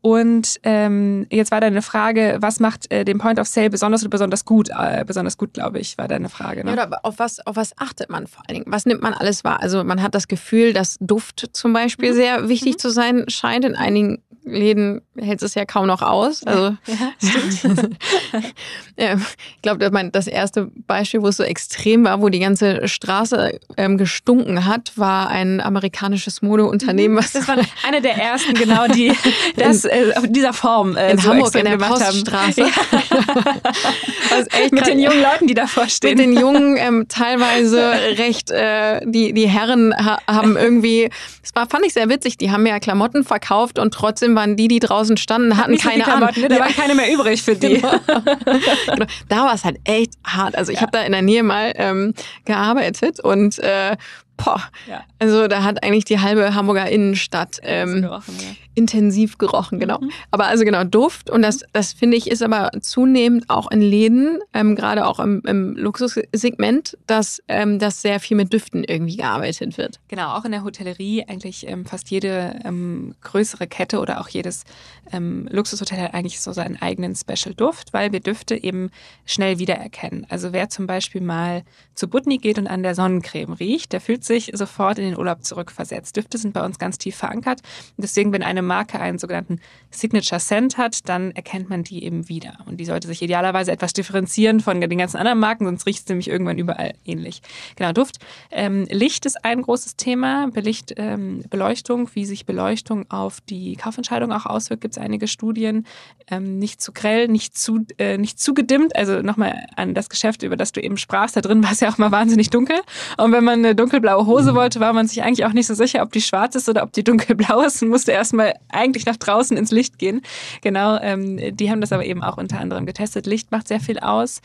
Und ähm, jetzt war deine Frage, was macht äh, den Point of Sale besonders oder besonders gut? Äh, besonders gut, glaube ich, war deine Frage. Ne?
Ja, oder auf was, auf was achtet man vor allen Dingen? Was nimmt man alles wahr? Also man hat das Gefühl, dass Duft zum Beispiel mhm. sehr wichtig mhm. zu sein scheint. In einigen Läden hält es ja kaum noch aus. Also, ja, stimmt. ja, ich glaube, das erste Beispiel, wo es so extrem war, wo die ganze Straße ähm, gestunken hat, war ein amerikanisches Modeunternehmen.
Was das war eine der ersten, genau, die das äh, in dieser Form äh,
in so Hamburg in der Poststraße. Ja.
mit den jungen Leuten, die davor stehen.
Mit den jungen, ähm, teilweise recht, äh, die, die Herren ha haben irgendwie, das war, fand ich sehr witzig, die haben ja Klamotten verkauft und trotzdem waren die, die draußen standen, hatten keine Ahnung.
Ne? Da war keine mehr übrig für die. Genau.
genau. Da war es halt echt hart. Also ich ja. habe da in der Nähe mal ähm, gearbeitet und äh, Boah, ja. also da hat eigentlich die halbe Hamburger Innenstadt ähm, gerochen, ja. Intensiv gerochen, genau. Mhm. Aber also genau, Duft und das, das finde ich ist aber zunehmend auch in Läden, ähm, gerade auch im, im Luxussegment, dass ähm, das sehr viel mit Düften irgendwie gearbeitet wird.
Genau, auch in der Hotellerie eigentlich ähm, fast jede ähm, größere Kette oder auch jedes ähm, Luxushotel hat eigentlich so seinen eigenen Special-Duft, weil wir Düfte eben schnell wiedererkennen. Also wer zum Beispiel mal zu Butni geht und an der Sonnencreme riecht, der fühlt sich sofort in den Urlaub zurückversetzt. Düfte sind bei uns ganz tief verankert. Deswegen, wenn eine Marke einen sogenannten Signature Scent hat, dann erkennt man die eben wieder. Und die sollte sich idealerweise etwas differenzieren von den ganzen anderen Marken, sonst riecht es nämlich irgendwann überall ähnlich. Genau, Duft. Ähm, Licht ist ein großes Thema. Belicht, ähm, Beleuchtung, wie sich Beleuchtung auf die Kaufentscheidung auch auswirkt, gibt es einige Studien. Ähm, nicht zu grell, nicht zu, äh, nicht zu gedimmt. Also nochmal an das Geschäft, über das du eben sprachst. Da drin war es ja auch mal wahnsinnig dunkel. Und wenn man eine dunkelblaue blaue Hose mhm. wollte, war man sich eigentlich auch nicht so sicher, ob die schwarz ist oder ob die dunkelblau ist und musste erstmal eigentlich nach draußen ins Licht gehen. Genau, ähm, die haben das aber eben auch unter anderem getestet. Licht macht sehr viel aus.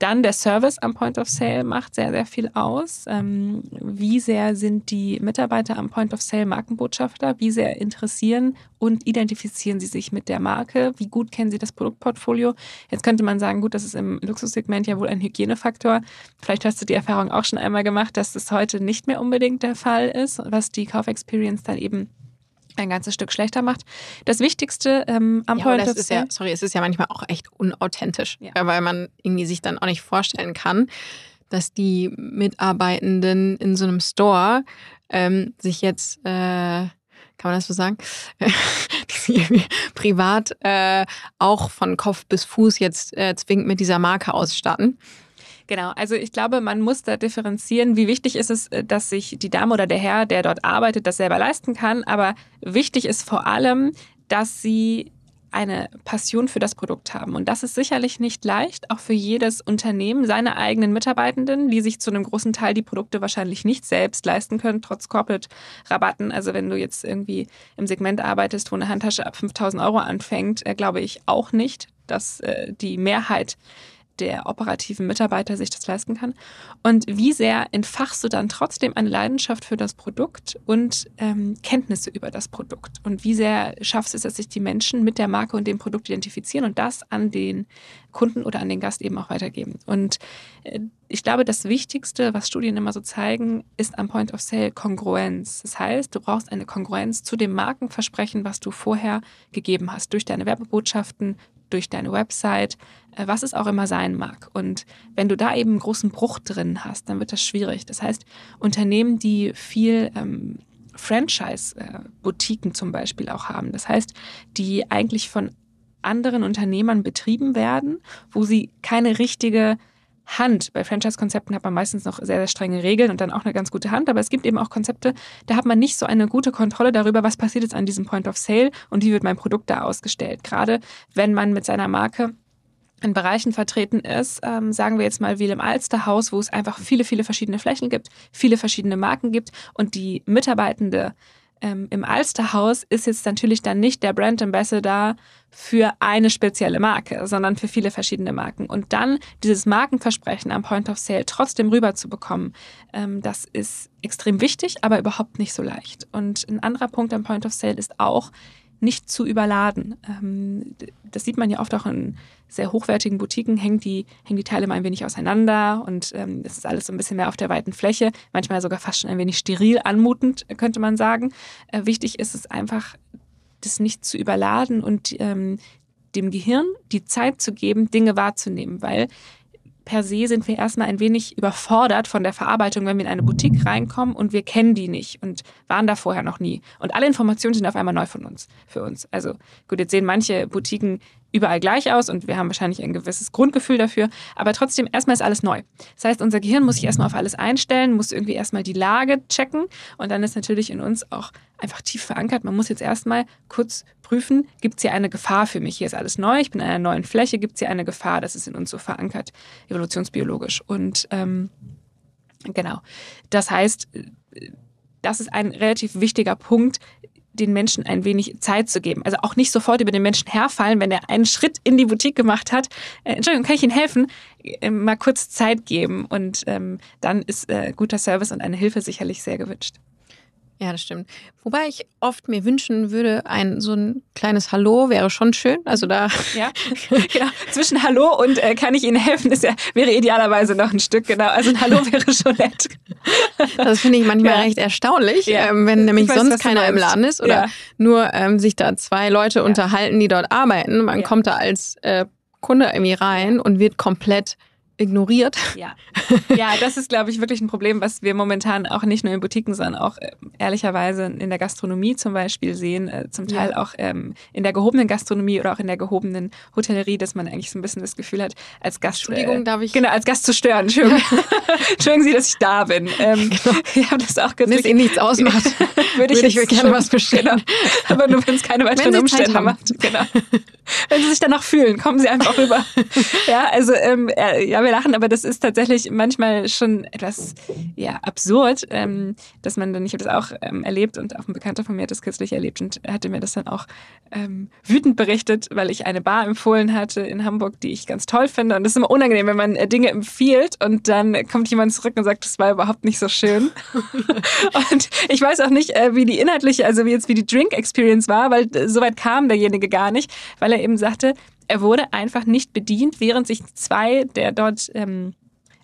Dann der Service am Point of Sale macht sehr, sehr viel aus. Ähm, wie sehr sind die Mitarbeiter am Point of Sale Markenbotschafter? Wie sehr interessieren und identifizieren sie sich mit der Marke? Wie gut kennen sie das Produktportfolio? Jetzt könnte man sagen, gut, das ist im Luxussegment ja wohl ein Hygienefaktor. Vielleicht hast du die Erfahrung auch schon einmal gemacht, dass das heute nicht mehr unbedingt der Fall ist, was die Kaufexperience dann eben ein ganzes Stück schlechter macht. Das Wichtigste ähm, am
ja,
Point
das ist ja, sorry, es ist ja manchmal auch echt unauthentisch,
Ja.
weil man irgendwie sich dann auch nicht vorstellen kann, dass die Mitarbeitenden in so einem Store ähm, sich jetzt, äh, kann man das so sagen, privat äh, auch von Kopf bis Fuß jetzt äh, zwingend mit dieser Marke ausstatten.
Genau, also ich glaube, man muss da differenzieren, wie wichtig ist es, äh, dass sich die Dame oder der Herr, der dort arbeitet, das selber leisten kann. Aber wichtig ist vor allem, dass sie eine Passion für das Produkt haben. Und das ist sicherlich nicht leicht, auch für jedes Unternehmen, seine eigenen Mitarbeitenden, die sich zu einem großen Teil die Produkte wahrscheinlich nicht selbst leisten können, trotz Corporate-Rabatten. Also wenn du jetzt irgendwie im Segment arbeitest, wo eine Handtasche ab 5000 Euro anfängt, äh, glaube ich auch nicht, dass äh, die Mehrheit der operativen Mitarbeiter sich das leisten kann. Und wie sehr entfachst du dann trotzdem eine Leidenschaft für das Produkt und ähm, Kenntnisse über das Produkt? Und wie sehr schaffst du es, dass sich die Menschen mit der Marke und dem Produkt identifizieren und das an den Kunden oder an den Gast eben auch weitergeben? Und äh, ich glaube, das Wichtigste, was Studien immer so zeigen, ist am Point of Sale Kongruenz. Das heißt, du brauchst eine Kongruenz zu dem Markenversprechen, was du vorher gegeben hast, durch deine Werbebotschaften, durch deine Website, äh, was es auch immer sein mag. Und wenn du da eben einen großen Bruch drin hast, dann wird das schwierig. Das heißt, Unternehmen, die viel ähm, Franchise-Boutiquen zum Beispiel auch haben, das heißt, die eigentlich von anderen Unternehmern betrieben werden, wo sie keine richtige Hand. Bei Franchise-Konzepten hat man meistens noch sehr, sehr strenge Regeln und dann auch eine ganz gute Hand. Aber es gibt eben auch Konzepte, da hat man nicht so eine gute Kontrolle darüber, was passiert jetzt an diesem Point of Sale und wie wird mein Produkt da ausgestellt. Gerade wenn man mit seiner Marke in Bereichen vertreten ist, ähm, sagen wir jetzt mal wie im Alsterhaus, wo es einfach viele, viele verschiedene Flächen gibt, viele verschiedene Marken gibt und die Mitarbeitende ähm, im Alsterhaus ist jetzt natürlich dann nicht der Brand Ambassador für eine spezielle Marke, sondern für viele verschiedene Marken. Und dann dieses Markenversprechen am Point of Sale trotzdem rüberzubekommen, ähm, das ist extrem wichtig, aber überhaupt nicht so leicht. Und ein anderer Punkt am Point of Sale ist auch, nicht zu überladen. Ähm, das sieht man ja oft auch in sehr hochwertigen Boutiquen, hängen die, hängen die Teile mal ein wenig auseinander und ähm, es ist alles so ein bisschen mehr auf der weiten Fläche, manchmal sogar fast schon ein wenig steril anmutend, könnte man sagen. Äh, wichtig ist es einfach, das nicht zu überladen und ähm, dem Gehirn die Zeit zu geben, Dinge wahrzunehmen, weil per se sind wir erstmal ein wenig überfordert von der Verarbeitung, wenn wir in eine Boutique reinkommen und wir kennen die nicht und waren da vorher noch nie. Und alle Informationen sind auf einmal neu von uns, für uns. Also gut, jetzt sehen manche Boutiquen überall gleich aus und wir haben wahrscheinlich ein gewisses Grundgefühl dafür, aber trotzdem erstmal ist alles neu. Das heißt, unser Gehirn muss sich erstmal auf alles einstellen, muss irgendwie erstmal die Lage checken und dann ist natürlich in uns auch einfach tief verankert. Man muss jetzt erstmal kurz prüfen, gibt es hier eine Gefahr für mich? Hier ist alles neu, ich bin in einer neuen Fläche, gibt es hier eine Gefahr? Das ist in uns so verankert, evolutionsbiologisch. Und ähm, genau, das heißt, das ist ein relativ wichtiger Punkt, den Menschen ein wenig Zeit zu geben. Also auch nicht sofort über den Menschen herfallen, wenn er einen Schritt in die Boutique gemacht hat. Äh, Entschuldigung, kann ich Ihnen helfen? Äh, mal kurz Zeit geben und ähm, dann ist äh, guter Service und eine Hilfe sicherlich sehr gewünscht.
Ja, das stimmt. Wobei ich oft mir wünschen würde, ein so ein kleines Hallo wäre schon schön. Also da.
Ja, genau. Zwischen Hallo und äh, kann ich Ihnen helfen, ist ja, wäre idealerweise noch ein Stück, genau. Also ein Hallo wäre schon nett.
Das finde ich manchmal
Ja.
recht erstaunlich,
Ja.
ähm, wenn nämlich
Ich weiß,
sonst keiner im. Laden ist oder
Ja.
nur ähm, sich da zwei Leute unterhalten, die dort arbeiten. Man kommt da als äh, Kunde irgendwie rein und wird komplett ignoriert.
Ja, ja das ist, glaube ich, wirklich ein Problem, was wir momentan auch nicht nur in Boutiquen, sondern auch äh, ehrlicherweise in der Gastronomie zum Beispiel sehen, äh, zum Teil
Ja.
auch ähm, in der gehobenen Gastronomie oder auch in der gehobenen Hotellerie, dass man eigentlich so ein bisschen das Gefühl hat, als Gast.
Entschuldigung,
äh,
darf ich-
Genau, als Gast zu stören. Entschuldigung, Entschuldigen Sie, dass ich da bin. Ähm, Ich habe das auch
Wenn es. Ihnen nichts ausmacht,
würde ich,
würde ich gerne was bestellen.
Genau. Aber nur, wenn es keine weiteren
Zeit
Umstände macht. Genau. Wenn Sie sich danach fühlen, kommen Sie einfach rüber. ja, also ähm, äh, ja, wir lachen, aber das ist tatsächlich manchmal schon etwas ja, absurd, ähm, dass man dann, ich habe das auch ähm, erlebt und auch ein Bekannter von mir hat das kürzlich erlebt und hatte mir das dann auch ähm, wütend berichtet, weil ich eine Bar empfohlen hatte in Hamburg, die ich ganz toll finde. Und das ist immer unangenehm, wenn man äh, Dinge empfiehlt und dann kommt jemand zurück und sagt, das war überhaupt nicht so schön. und ich weiß auch nicht, äh, wie die inhaltliche, also wie jetzt wie die Drink Experience war, weil äh, soweit kam derjenige gar nicht, weil er eben sagte, er wurde einfach nicht bedient, während sich zwei der dort ähm,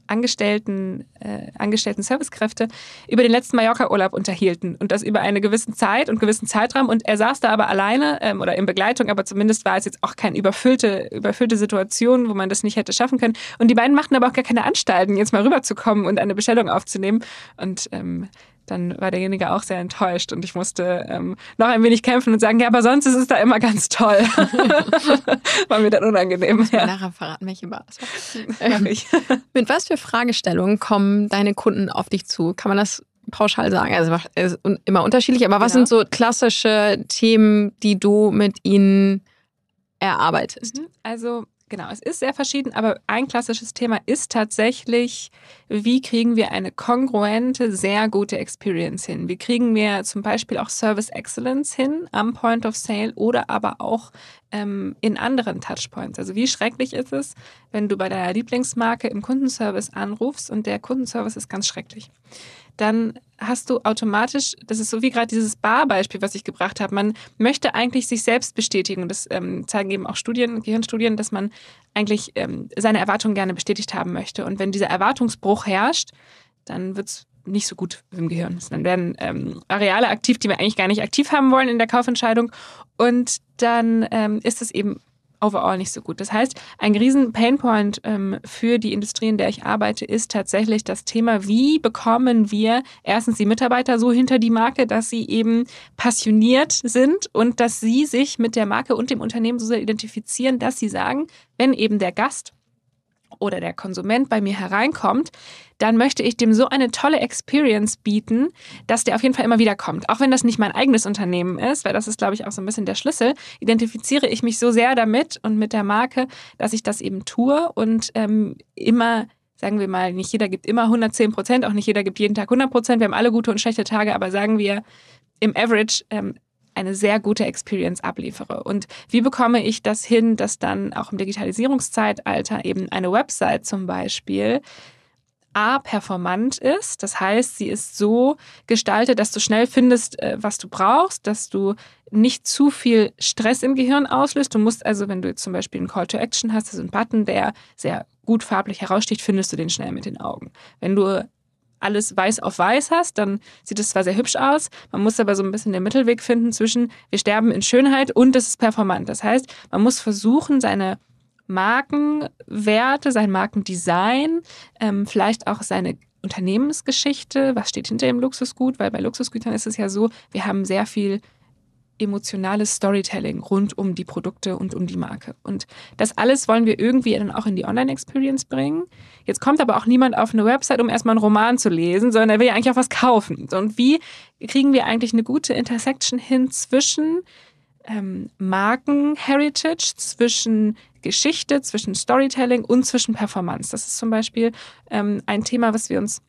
Angestellten, äh, angestellten Servicekräfte über den letzten Mallorca-Urlaub unterhielten und das über eine gewisse Zeit und gewissen Zeitraum. Und er saß da aber alleine ähm, oder in Begleitung, aber zumindest war es jetzt auch keine überfüllte, überfüllte Situation, wo man das nicht hätte schaffen können. Und die beiden machten aber auch gar keine Anstalten, jetzt mal rüberzukommen und eine Bestellung aufzunehmen. Und ähm, dann war derjenige auch sehr enttäuscht und ich musste ähm, noch ein wenig kämpfen und sagen, ja, aber sonst ist es da immer ganz toll. war mir dann unangenehm.
Ja. Nachher verraten, welche war das. Ähm, mit was für Fragestellungen kommen deine Kunden auf dich zu? Kann man das pauschal sagen? Also ist immer unterschiedlich, aber was genau. sind so klassische Themen, die du mit ihnen erarbeitest? Mhm.
Also Genau, es ist sehr verschieden, aber ein klassisches Thema ist tatsächlich, wie kriegen wir eine kongruente, sehr gute Experience hin? Wie kriegen wir zum Beispiel auch Service Excellence hin am Point of Sale oder aber auch ähm, in anderen Touchpoints? Also wie schrecklich ist es, wenn du bei deiner Lieblingsmarke im Kundenservice anrufst und der Kundenservice ist ganz schrecklich? Dann hast du automatisch, das ist so wie gerade dieses Bar-Beispiel, was ich gebracht habe, man möchte eigentlich sich selbst bestätigen. Das ähm, zeigen eben auch Studien, Gehirnstudien, dass man eigentlich ähm, seine Erwartungen gerne bestätigt haben möchte. Und wenn dieser Erwartungsbruch herrscht, dann wird es nicht so gut im Gehirn. Dann werden ähm, Areale aktiv, die wir eigentlich gar nicht aktiv haben wollen in der Kaufentscheidung. Und dann ähm, ist es eben overall nicht so gut. Das heißt, ein riesen Painpoint ähm, für die Industrie, in der ich arbeite, ist tatsächlich das Thema, wie bekommen wir erstens die Mitarbeiter so hinter die Marke, dass sie eben passioniert sind und dass sie sich mit der Marke und dem Unternehmen so sehr identifizieren, dass sie sagen, wenn eben der Gast oder der Konsument bei mir hereinkommt, dann möchte ich dem so eine tolle Experience bieten, dass der auf jeden Fall immer wieder kommt. Auch wenn das nicht mein eigenes Unternehmen ist, weil das ist, glaube ich, auch so ein bisschen der Schlüssel, identifiziere ich mich so sehr damit und mit der Marke, dass ich das eben tue und ähm, immer sagen wir mal, nicht jeder gibt immer 110 Prozent, auch nicht jeder gibt jeden Tag 100 Prozent. Wir haben alle gute und schlechte Tage, aber sagen wir im Average ähm, eine sehr gute Experience abliefere. Und wie bekomme ich das hin, dass dann auch im Digitalisierungszeitalter eben eine Website zum Beispiel A, performant ist. Das heißt, sie ist so gestaltet, dass du schnell findest, äh, was du brauchst, dass du nicht zu viel Stress im Gehirn auslöst. Du musst also, wenn du jetzt zum Beispiel einen Call to Action hast, also einen Button, der sehr gut farblich heraussticht, findest du den schnell mit den Augen. Wenn du alles weiß auf weiß hast, dann sieht es zwar sehr hübsch aus, man muss aber so ein bisschen den Mittelweg finden zwischen wir sterben in Schönheit und es ist performant. Das heißt, man muss versuchen, seine Markenwerte, sein Markendesign, ähm, vielleicht auch seine Unternehmensgeschichte, was steht hinter dem Luxusgut, weil bei Luxusgütern ist es ja so, wir haben sehr viel emotionales Storytelling rund um die Produkte und um die Marke. Und das alles wollen wir irgendwie dann auch in die Online-Experience bringen. Jetzt kommt aber auch niemand auf eine Website, um erstmal einen Roman zu lesen, sondern er will ja eigentlich auch was kaufen. Und wie kriegen wir eigentlich eine gute Intersection hin zwischen ähm, Marken-Heritage, zwischen Geschichte, zwischen Storytelling und zwischen Performance? Das ist zum Beispiel ähm, ein Thema, was wir uns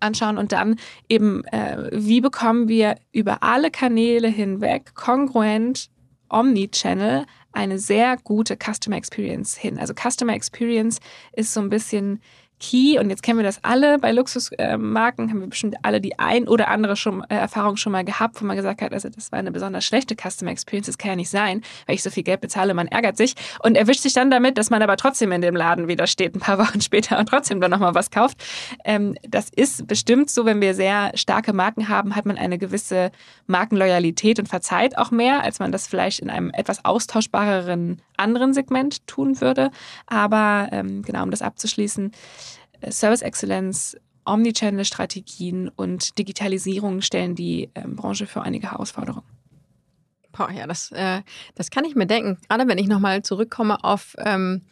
anschauen und dann eben, äh, wie bekommen wir über alle Kanäle hinweg kongruent Omnichannel eine sehr gute Customer Experience hin. Also Customer Experience ist so ein bisschen Key und jetzt kennen wir das alle bei Luxusmarken, haben wir bestimmt alle die ein oder andere schon, äh, Erfahrung schon mal gehabt, wo man gesagt hat, also das war eine besonders schlechte Customer Experience, das kann ja nicht sein, weil ich so viel Geld bezahle, man ärgert sich und erwischt sich dann damit, dass man aber trotzdem in dem Laden wieder steht, ein paar Wochen später und trotzdem dann nochmal was kauft. Ähm, das ist bestimmt so, wenn wir sehr starke Marken haben, hat man eine gewisse Markenloyalität und verzeiht auch mehr, als man das vielleicht in einem etwas austauschbareren anderen Segment tun würde. Aber ähm, genau, um das abzuschließen, Service Excellence, Omnichannel-Strategien und Digitalisierung stellen die ähm, Branche für einige Herausforderungen.
Boah, ja, das, äh, das kann ich mir denken. Gerade wenn ich nochmal zurückkomme auf, ähm,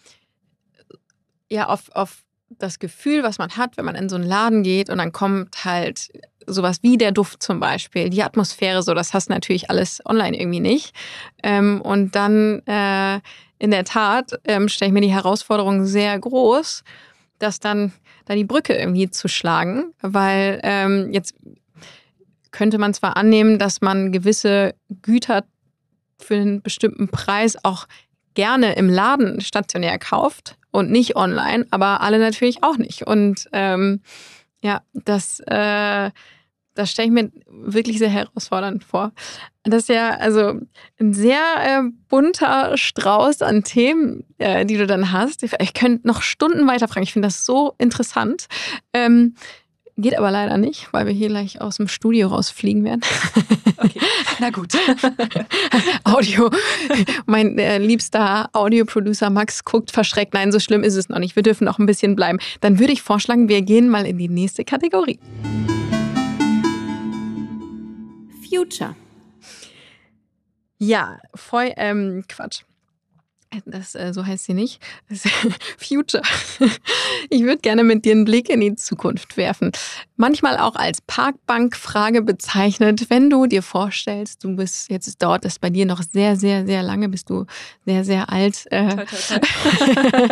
ja, auf, auf das Gefühl, was man hat, wenn man in so einen Laden geht und dann kommt halt sowas wie der Duft zum Beispiel, die Atmosphäre, so das hast du natürlich alles online irgendwie nicht. Ähm, und dann äh, in der Tat ähm, stelle ich mir die Herausforderung sehr groß, das dann da die Brücke irgendwie zu schlagen, weil ähm, jetzt könnte man zwar annehmen, dass man gewisse Güter für einen bestimmten Preis auch gerne im Laden stationär kauft und nicht online, aber alle natürlich auch nicht. Und ähm, ja, das, äh, das stelle ich mir wirklich sehr herausfordernd vor. Das ist ja also ein sehr äh, bunter Strauß an Themen, äh, die du dann hast. Ich könnte noch Stunden weiterfragen. Ich finde das so interessant. Ähm, Geht aber leider nicht, weil wir hier gleich aus dem Studio rausfliegen werden.
Okay, na gut.
Audio. Mein äh, liebster Audioproducer Max guckt verschreckt. Nein, so schlimm ist es noch nicht. Wir dürfen noch ein bisschen bleiben. Dann würde ich vorschlagen, wir gehen mal in die nächste Kategorie. Future. Ja, voll, ähm, Quatsch. Das, äh, so heißt sie nicht. Future. Ich würde gerne mit dir einen Blick in die Zukunft werfen. Manchmal auch als Parkbankfrage bezeichnet, wenn du dir vorstellst, du bist jetzt dort, ist bei dir noch sehr, sehr, sehr lange, bist du sehr, sehr alt. Äh, toi, toi, toi.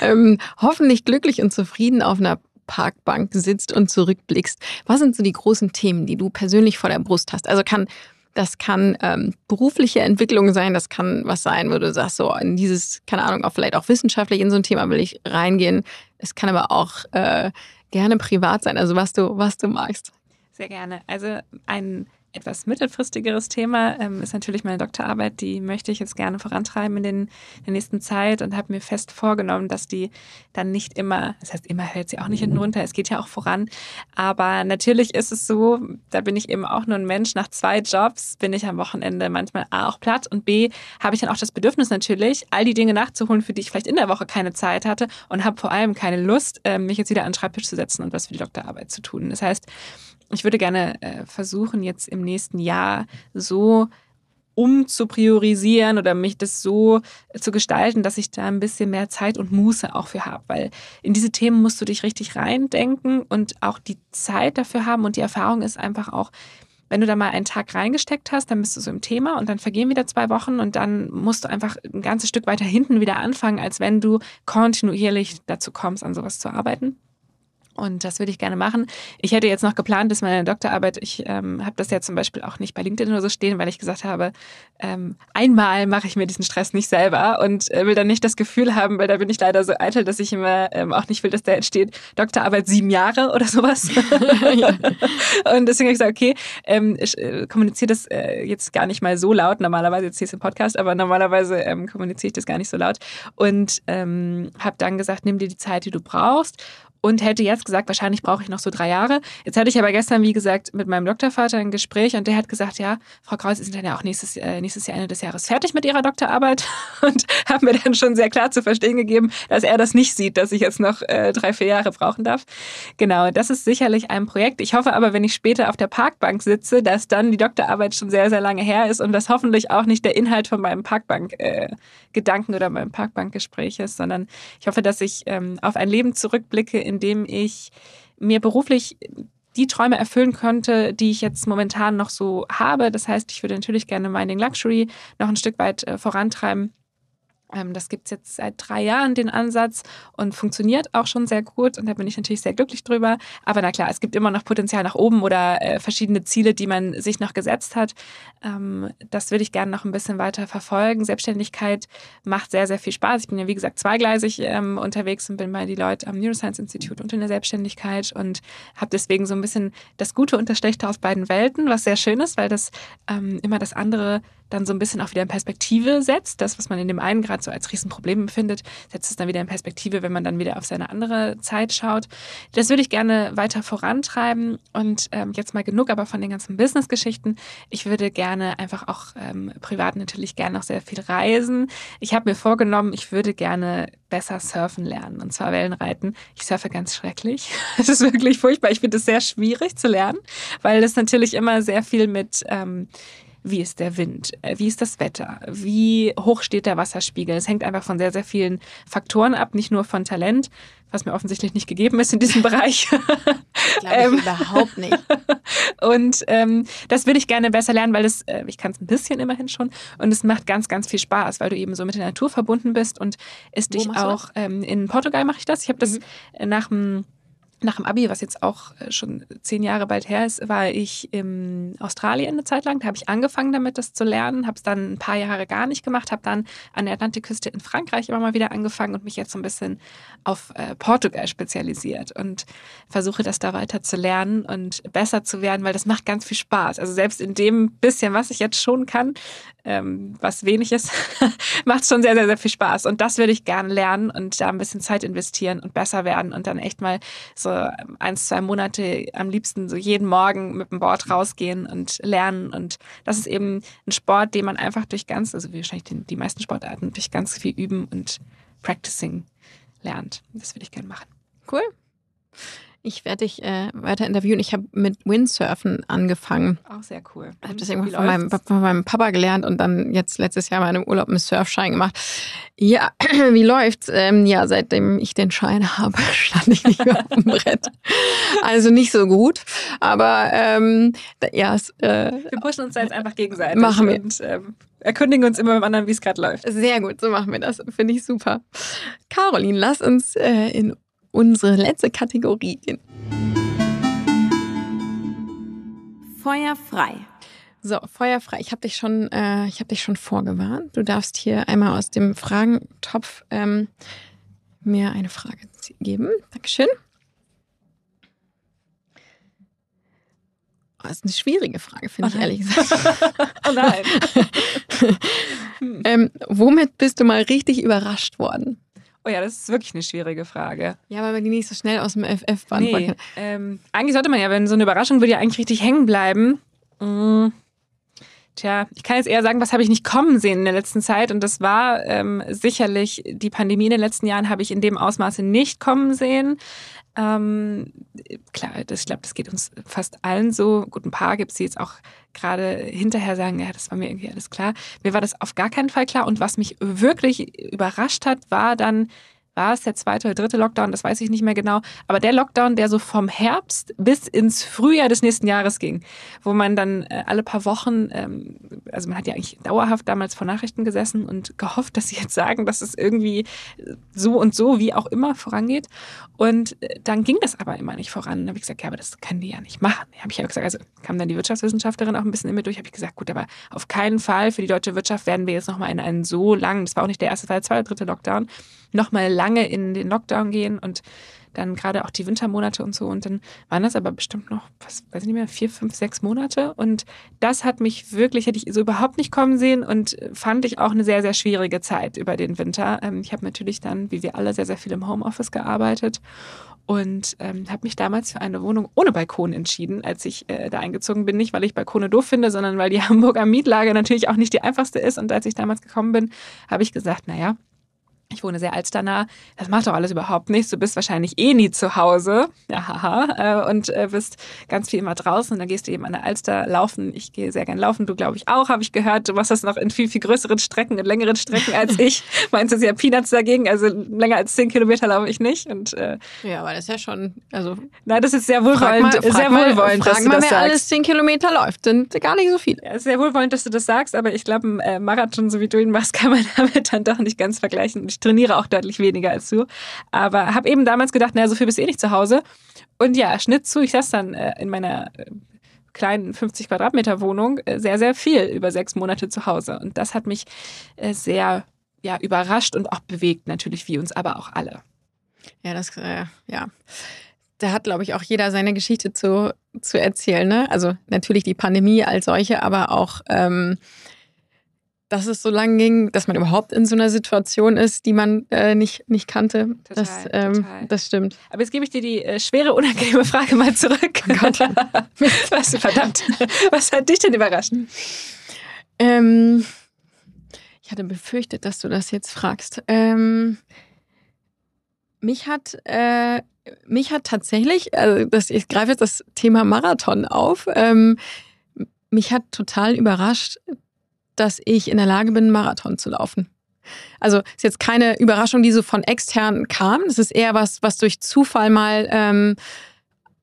ähm, hoffentlich glücklich und zufrieden auf einer Parkbank sitzt und zurückblickst. Was sind so die großen Themen, die du persönlich vor der Brust hast? Also kann das kann ähm, berufliche Entwicklung sein, das kann was sein, wo du sagst, so in dieses, keine Ahnung, auch vielleicht auch wissenschaftlich in so ein Thema will ich reingehen. Es kann aber auch äh, gerne privat sein, also was du, was du magst.
Sehr gerne. Also ein etwas mittelfristigeres Thema ähm, ist natürlich meine Doktorarbeit. Die möchte ich jetzt gerne vorantreiben in, den, in der nächsten Zeit und habe mir fest vorgenommen, dass die dann nicht immer, das heißt, immer hält sie auch nicht hinten runter, es geht ja auch voran. Aber natürlich ist es so, da bin ich eben auch nur ein Mensch. Nach zwei Jobs bin ich am Wochenende manchmal A auch platt und B habe ich dann auch das Bedürfnis natürlich, all die Dinge nachzuholen, für die ich vielleicht in der Woche keine Zeit hatte und habe vor allem keine Lust, äh, mich jetzt wieder an den Schreibtisch zu setzen und was für die Doktorarbeit zu tun. Das heißt, ich würde gerne äh, versuchen, jetzt im nächsten Jahr so um zu priorisieren oder mich das so zu gestalten, dass ich da ein bisschen mehr Zeit und Muße auch für habe. Weil in diese Themen musst du dich richtig reindenken und auch die Zeit dafür haben. Und die Erfahrung ist einfach auch, wenn du da mal einen Tag reingesteckt hast, dann bist du so im Thema und dann vergehen wieder zwei Wochen und dann musst du einfach ein ganzes Stück weiter hinten wieder anfangen, als wenn du kontinuierlich dazu kommst, an sowas zu arbeiten. Und das würde ich gerne machen. Ich hätte jetzt noch geplant, dass meine Doktorarbeit, ich ähm, habe das ja zum Beispiel auch nicht bei LinkedIn oder so stehen, weil ich gesagt habe, ähm, einmal mache ich mir diesen Stress nicht selber und äh, will dann nicht das Gefühl haben, weil da bin ich leider so eitel, dass ich immer ähm, auch nicht will, dass da entsteht Doktorarbeit sieben Jahre oder sowas. und deswegen habe ich gesagt, okay, ähm, ich äh, kommuniziere das äh, jetzt gar nicht mal so laut. Normalerweise, jetzt hier ist ein Podcast, aber normalerweise ähm, kommuniziere ich das gar nicht so laut. Und ähm, habe dann gesagt, nimm dir die Zeit, die du brauchst und hätte jetzt gesagt, wahrscheinlich brauche ich noch so drei Jahre. Jetzt hatte ich aber gestern, wie gesagt, mit meinem Doktorvater ein Gespräch und der hat gesagt, ja, Frau Kraus, Sie sind dann ja auch nächstes, äh, nächstes Jahr Ende des Jahres fertig mit Ihrer Doktorarbeit und hat mir dann schon sehr klar zu verstehen gegeben, dass er das nicht sieht, dass ich jetzt noch äh, drei, vier Jahre brauchen darf. Genau, das ist sicherlich ein Projekt. Ich hoffe aber, wenn ich später auf der Parkbank sitze, dass dann die Doktorarbeit schon sehr, sehr lange her ist und dass hoffentlich auch nicht der Inhalt von meinem Parkbank-Gedanken äh, oder meinem Parkbankgespräch ist, sondern ich hoffe, dass ich ähm, auf ein Leben zurückblicke, in dem ich mir beruflich die Träume erfüllen könnte, die ich jetzt momentan noch so habe. Das heißt, ich würde natürlich gerne Mining Luxury noch ein Stück weit äh, vorantreiben das gibt es jetzt seit drei Jahren, den Ansatz, und funktioniert auch schon sehr gut. Und da bin ich natürlich sehr glücklich drüber. Aber na klar, es gibt immer noch Potenzial nach oben oder äh, verschiedene Ziele, die man sich noch gesetzt hat. Ähm, das würde ich gerne noch ein bisschen weiter verfolgen. Selbstständigkeit macht sehr, sehr viel Spaß. Ich bin ja, wie gesagt, zweigleisig ähm, unterwegs und bin bei die Leute am Neuroscience Institute und in der Selbstständigkeit und habe deswegen so ein bisschen das Gute und das Schlechte aus beiden Welten, was sehr schön ist, weil das ähm, immer das andere dann so ein bisschen auch wieder in Perspektive setzt. Das, was man in dem einen gerade so als Riesenproblem empfindet, setzt es dann wieder in Perspektive, wenn man dann wieder auf seine andere Zeit schaut. Das würde ich gerne weiter vorantreiben und ähm, jetzt mal genug aber von den ganzen Business-Geschichten. Ich würde gerne einfach auch ähm, privat natürlich gerne noch sehr viel reisen. Ich habe mir vorgenommen, ich würde gerne besser surfen lernen und zwar Wellenreiten. Ich surfe ganz schrecklich. Es ist wirklich furchtbar. Ich finde es sehr schwierig zu lernen, weil es natürlich immer sehr viel mit ähm, wie ist der Wind, äh, wie ist das Wetter, wie hoch steht der Wasserspiegel. Es hängt einfach von sehr, sehr vielen Faktoren ab, nicht nur von Talent, was mir offensichtlich nicht gegeben ist in diesem Bereich.
Glaube ich ähm, überhaupt nicht.
Und ähm, das würde ich gerne besser lernen, weil es, äh, ich kann es ein bisschen immerhin schon und es macht ganz, ganz viel Spaß, weil du eben so mit der Natur verbunden bist und es dich auch, ähm, in Portugal mache ich das. Ich habe das mhm. nach dem nach dem Abi, was jetzt auch äh, schon zehn Jahre bald her ist, war ich in Australien eine Zeit lang. Da habe ich angefangen damit, das zu lernen, habe es dann ein paar Jahre gar nicht gemacht, habe dann an der Atlantikküste in Frankreich immer mal wieder angefangen und mich jetzt so ein bisschen auf äh, Portugal spezialisiert und versuche das da weiter zu lernen und besser zu werden, weil das macht ganz viel Spaß. Also selbst in dem bisschen, was ich jetzt schon kann, ähm, was wenig ist, macht schon sehr, sehr, sehr viel Spaß. Und das würde ich gerne lernen und da ein bisschen Zeit investieren und besser werden und dann echt mal so ein, zwei Monate am liebsten so jeden Morgen mit dem Board rausgehen und lernen. Und das ist eben ein Sport, den man einfach durch ganz, also wie wahrscheinlich die, die meisten Sportarten, durch ganz viel Üben und Practicing lernt. Das würde ich gerne machen.
Cool. Ich werde dich äh, weiter interviewen. Ich habe mit Windsurfen angefangen.
Auch sehr cool.
Ich habe das irgendwann von meinem, von meinem, Papa gelernt und dann jetzt letztes Jahr mal in einem Urlaub einen Surfschein gemacht. Ja, wie läuft's? Ähm, ja, seitdem ich den Schein habe, stand ich nicht mehr auf dem Brett. Also nicht so gut. Aber ähm, ja, es,
äh, wir pushen uns da jetzt einfach gegenseitig.
Machen wir.
Und, ähm, erkundigen uns immer beim anderen, wie es gerade läuft.
Sehr gut, so machen wir das. Finde ich super. Caroline, lass uns äh, in unsere letzte Kategorie gehen. Feuer frei. So, Feuer frei. Ich habe dich schon, äh, ich habe dich schon vorgewarnt. Du darfst hier einmal aus dem Fragentopf ähm, mir eine Frage geben. Dankeschön. Oh, das ist eine schwierige Frage, finde ich ehrlich gesagt.
oh nein.
ähm, womit bist du mal richtig überrascht worden?
Oh ja, das ist wirklich eine schwierige Frage.
Ja, weil man die nicht so schnell aus dem FF beantworten
nee, ähm, eigentlich sollte man ja, wenn so eine Überraschung würde ja eigentlich richtig hängen bleiben. Mm. Tja, ich kann jetzt eher sagen, was habe ich nicht kommen sehen in der letzten Zeit. Und das war ähm, sicherlich die Pandemie in den letzten Jahren habe ich in dem Ausmaße nicht kommen sehen. Ähm, klar, das, ich glaube, das geht uns fast allen so. Gut, ein paar gibt es, die jetzt auch gerade hinterher sagen, ja, das war mir irgendwie alles klar. Mir war das auf gar keinen Fall klar. Und was mich wirklich überrascht hat, war dann war es der zweite oder dritte Lockdown, das weiß ich nicht mehr genau, aber der Lockdown, der so vom Herbst bis ins Frühjahr des nächsten Jahres ging, wo man dann äh, alle paar Wochen, ähm, also man hat ja eigentlich dauerhaft damals vor Nachrichten gesessen und gehofft, dass sie jetzt sagen, dass es irgendwie so und so, wie auch immer, vorangeht. Und äh, dann ging das aber immer nicht voran. Dann habe ich gesagt, ja, aber das können die ja nicht machen. Habe ich ja gesagt, also kam dann die Wirtschaftswissenschaftlerin auch ein bisschen in mir durch, habe ich gesagt, gut, aber auf keinen Fall für die deutsche Wirtschaft werden wir jetzt nochmal in einen so langen, das war auch nicht der erste, das der zweite, dritte Lockdown, nochmal lange in den Lockdown gehen und dann gerade auch die Wintermonate und so. Und dann waren das aber bestimmt noch, was weiß ich nicht mehr, vier, fünf, sechs Monate. Und das hat mich wirklich, hätte ich so überhaupt nicht kommen sehen und fand ich auch eine sehr, sehr schwierige Zeit über den Winter. Ähm, ich habe natürlich dann, wie wir alle, sehr, sehr viel im Homeoffice gearbeitet und ähm, habe mich damals für eine Wohnung ohne Balkon entschieden, als ich äh, da eingezogen bin. Nicht, weil ich Balkone doof finde, sondern weil die Hamburger Mietlage natürlich auch nicht die einfachste ist. Und als ich damals gekommen bin, habe ich gesagt, naja, ich wohne sehr alsternah. Das macht doch alles überhaupt nichts. Du bist wahrscheinlich eh nie zu Hause. Ja, haha. Äh, und äh, bist ganz viel immer draußen. Und dann gehst du eben an der Alster laufen. Ich gehe sehr gern laufen. Du, glaube ich, auch, habe ich gehört. Du machst das noch in viel, viel größeren Strecken, in längeren Strecken als ich. Meinst du, ja Peanuts dagegen? Also länger als zehn Kilometer laufe ich nicht. Und,
äh, ja, aber das ist ja schon, also.
Nein, das ist sehr wohlwollend. Frag mal,
sehr wohlwollend, frag dass du mal, das wer sagst. alles zehn Kilometer läuft. Sind gar nicht so viele.
Ja, sehr wohlwollend, dass du das sagst. Aber ich glaube, ein äh, Marathon, so wie du ihn machst, kann man damit dann doch nicht ganz vergleichen. Ich trainiere auch deutlich weniger als du. Aber habe eben damals gedacht, naja, so viel bist eh nicht zu Hause. Und ja, Schnitt zu, ich saß dann äh, in meiner äh, kleinen 50 Quadratmeter Wohnung äh, sehr, sehr viel über sechs Monate zu Hause. Und das hat mich äh, sehr ja, überrascht und auch bewegt, natürlich wie uns aber auch alle.
Ja, das, äh, ja. Da hat, glaube ich, auch jeder seine Geschichte zu, zu erzählen. Ne? Also natürlich die Pandemie als solche, aber auch ähm, dass es so lange ging, dass man überhaupt in so einer Situation ist, die man äh, nicht, nicht kannte. Total, das, ähm, total. das stimmt.
Aber jetzt gebe ich dir die äh, schwere, unangenehme Frage mal zurück. Oh Gott. was, verdammt. Was hat dich denn überrascht?
Ähm, ich hatte befürchtet, dass du das jetzt fragst. Ähm, mich hat, äh, mich hat tatsächlich, also das, ich greife jetzt das Thema Marathon auf, ähm, mich hat total überrascht, dass ich in der Lage bin, einen Marathon zu laufen. Also ist jetzt keine Überraschung, die so von extern kam. Es ist eher was, was durch Zufall mal ähm,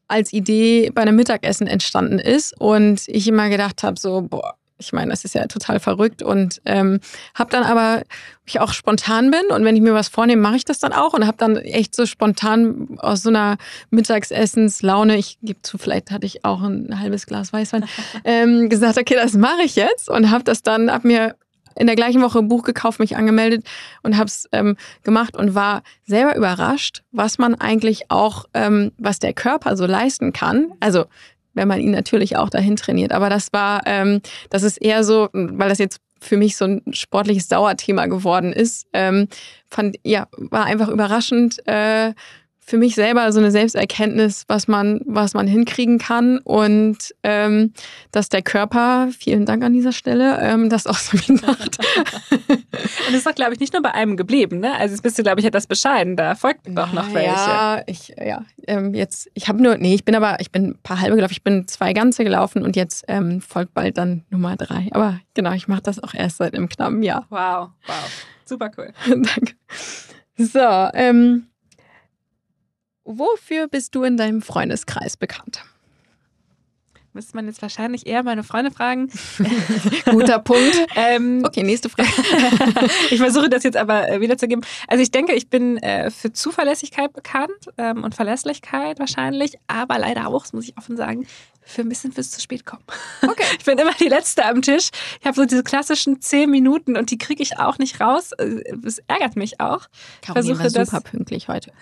als Idee bei einem Mittagessen entstanden ist und ich immer gedacht habe, so, boah, ich meine, das ist ja total verrückt und ähm, habe dann aber, ich auch spontan bin und wenn ich mir was vornehme, mache ich das dann auch und habe dann echt so spontan aus so einer Mittagsessenslaune, ich gebe zu, vielleicht hatte ich auch ein halbes Glas Weißwein, ähm, gesagt, okay, das mache ich jetzt und habe das dann, habe mir in der gleichen Woche ein Buch gekauft, mich angemeldet und habe es ähm, gemacht und war selber überrascht, was man eigentlich auch, ähm, was der Körper so leisten kann. Also wenn man ihn natürlich auch dahin trainiert. Aber das war, ähm, das ist eher so, weil das jetzt für mich so ein sportliches Dauerthema geworden ist, ähm, fand ja war einfach überraschend, äh, für mich selber so eine Selbsterkenntnis, was man, was man hinkriegen kann und ähm, dass der Körper, vielen Dank an dieser Stelle, ähm, das auch so mitmacht.
und das ist doch, glaube ich, nicht nur bei einem geblieben, ne? Also jetzt bist du, glaube ich, etwas bescheiden, da folgt doch noch welche.
Ja, ich, ja, ähm, jetzt, ich habe nur, nee, ich bin aber, ich bin ein paar halbe gelaufen, ich bin zwei ganze gelaufen und jetzt ähm, folgt bald dann Nummer drei. Aber genau, ich mache das auch erst seit einem knappen Jahr.
Wow, wow, super cool.
Danke. So, ähm, Wofür bist du in deinem Freundeskreis bekannt?
Müsste man jetzt wahrscheinlich eher meine Freunde fragen.
Guter Punkt. ähm, okay, nächste Frage.
ich versuche das jetzt aber äh, wiederzugeben. Also ich denke, ich bin äh, für Zuverlässigkeit bekannt ähm, und Verlässlichkeit wahrscheinlich, aber leider auch, das muss ich offen sagen, für ein bisschen fürs zu spät kommen. Okay. Ich bin immer die Letzte am Tisch. Ich habe so diese klassischen zehn Minuten und die kriege ich auch nicht raus. Das ärgert mich auch.
Caroline Versuche war super pünktlich heute.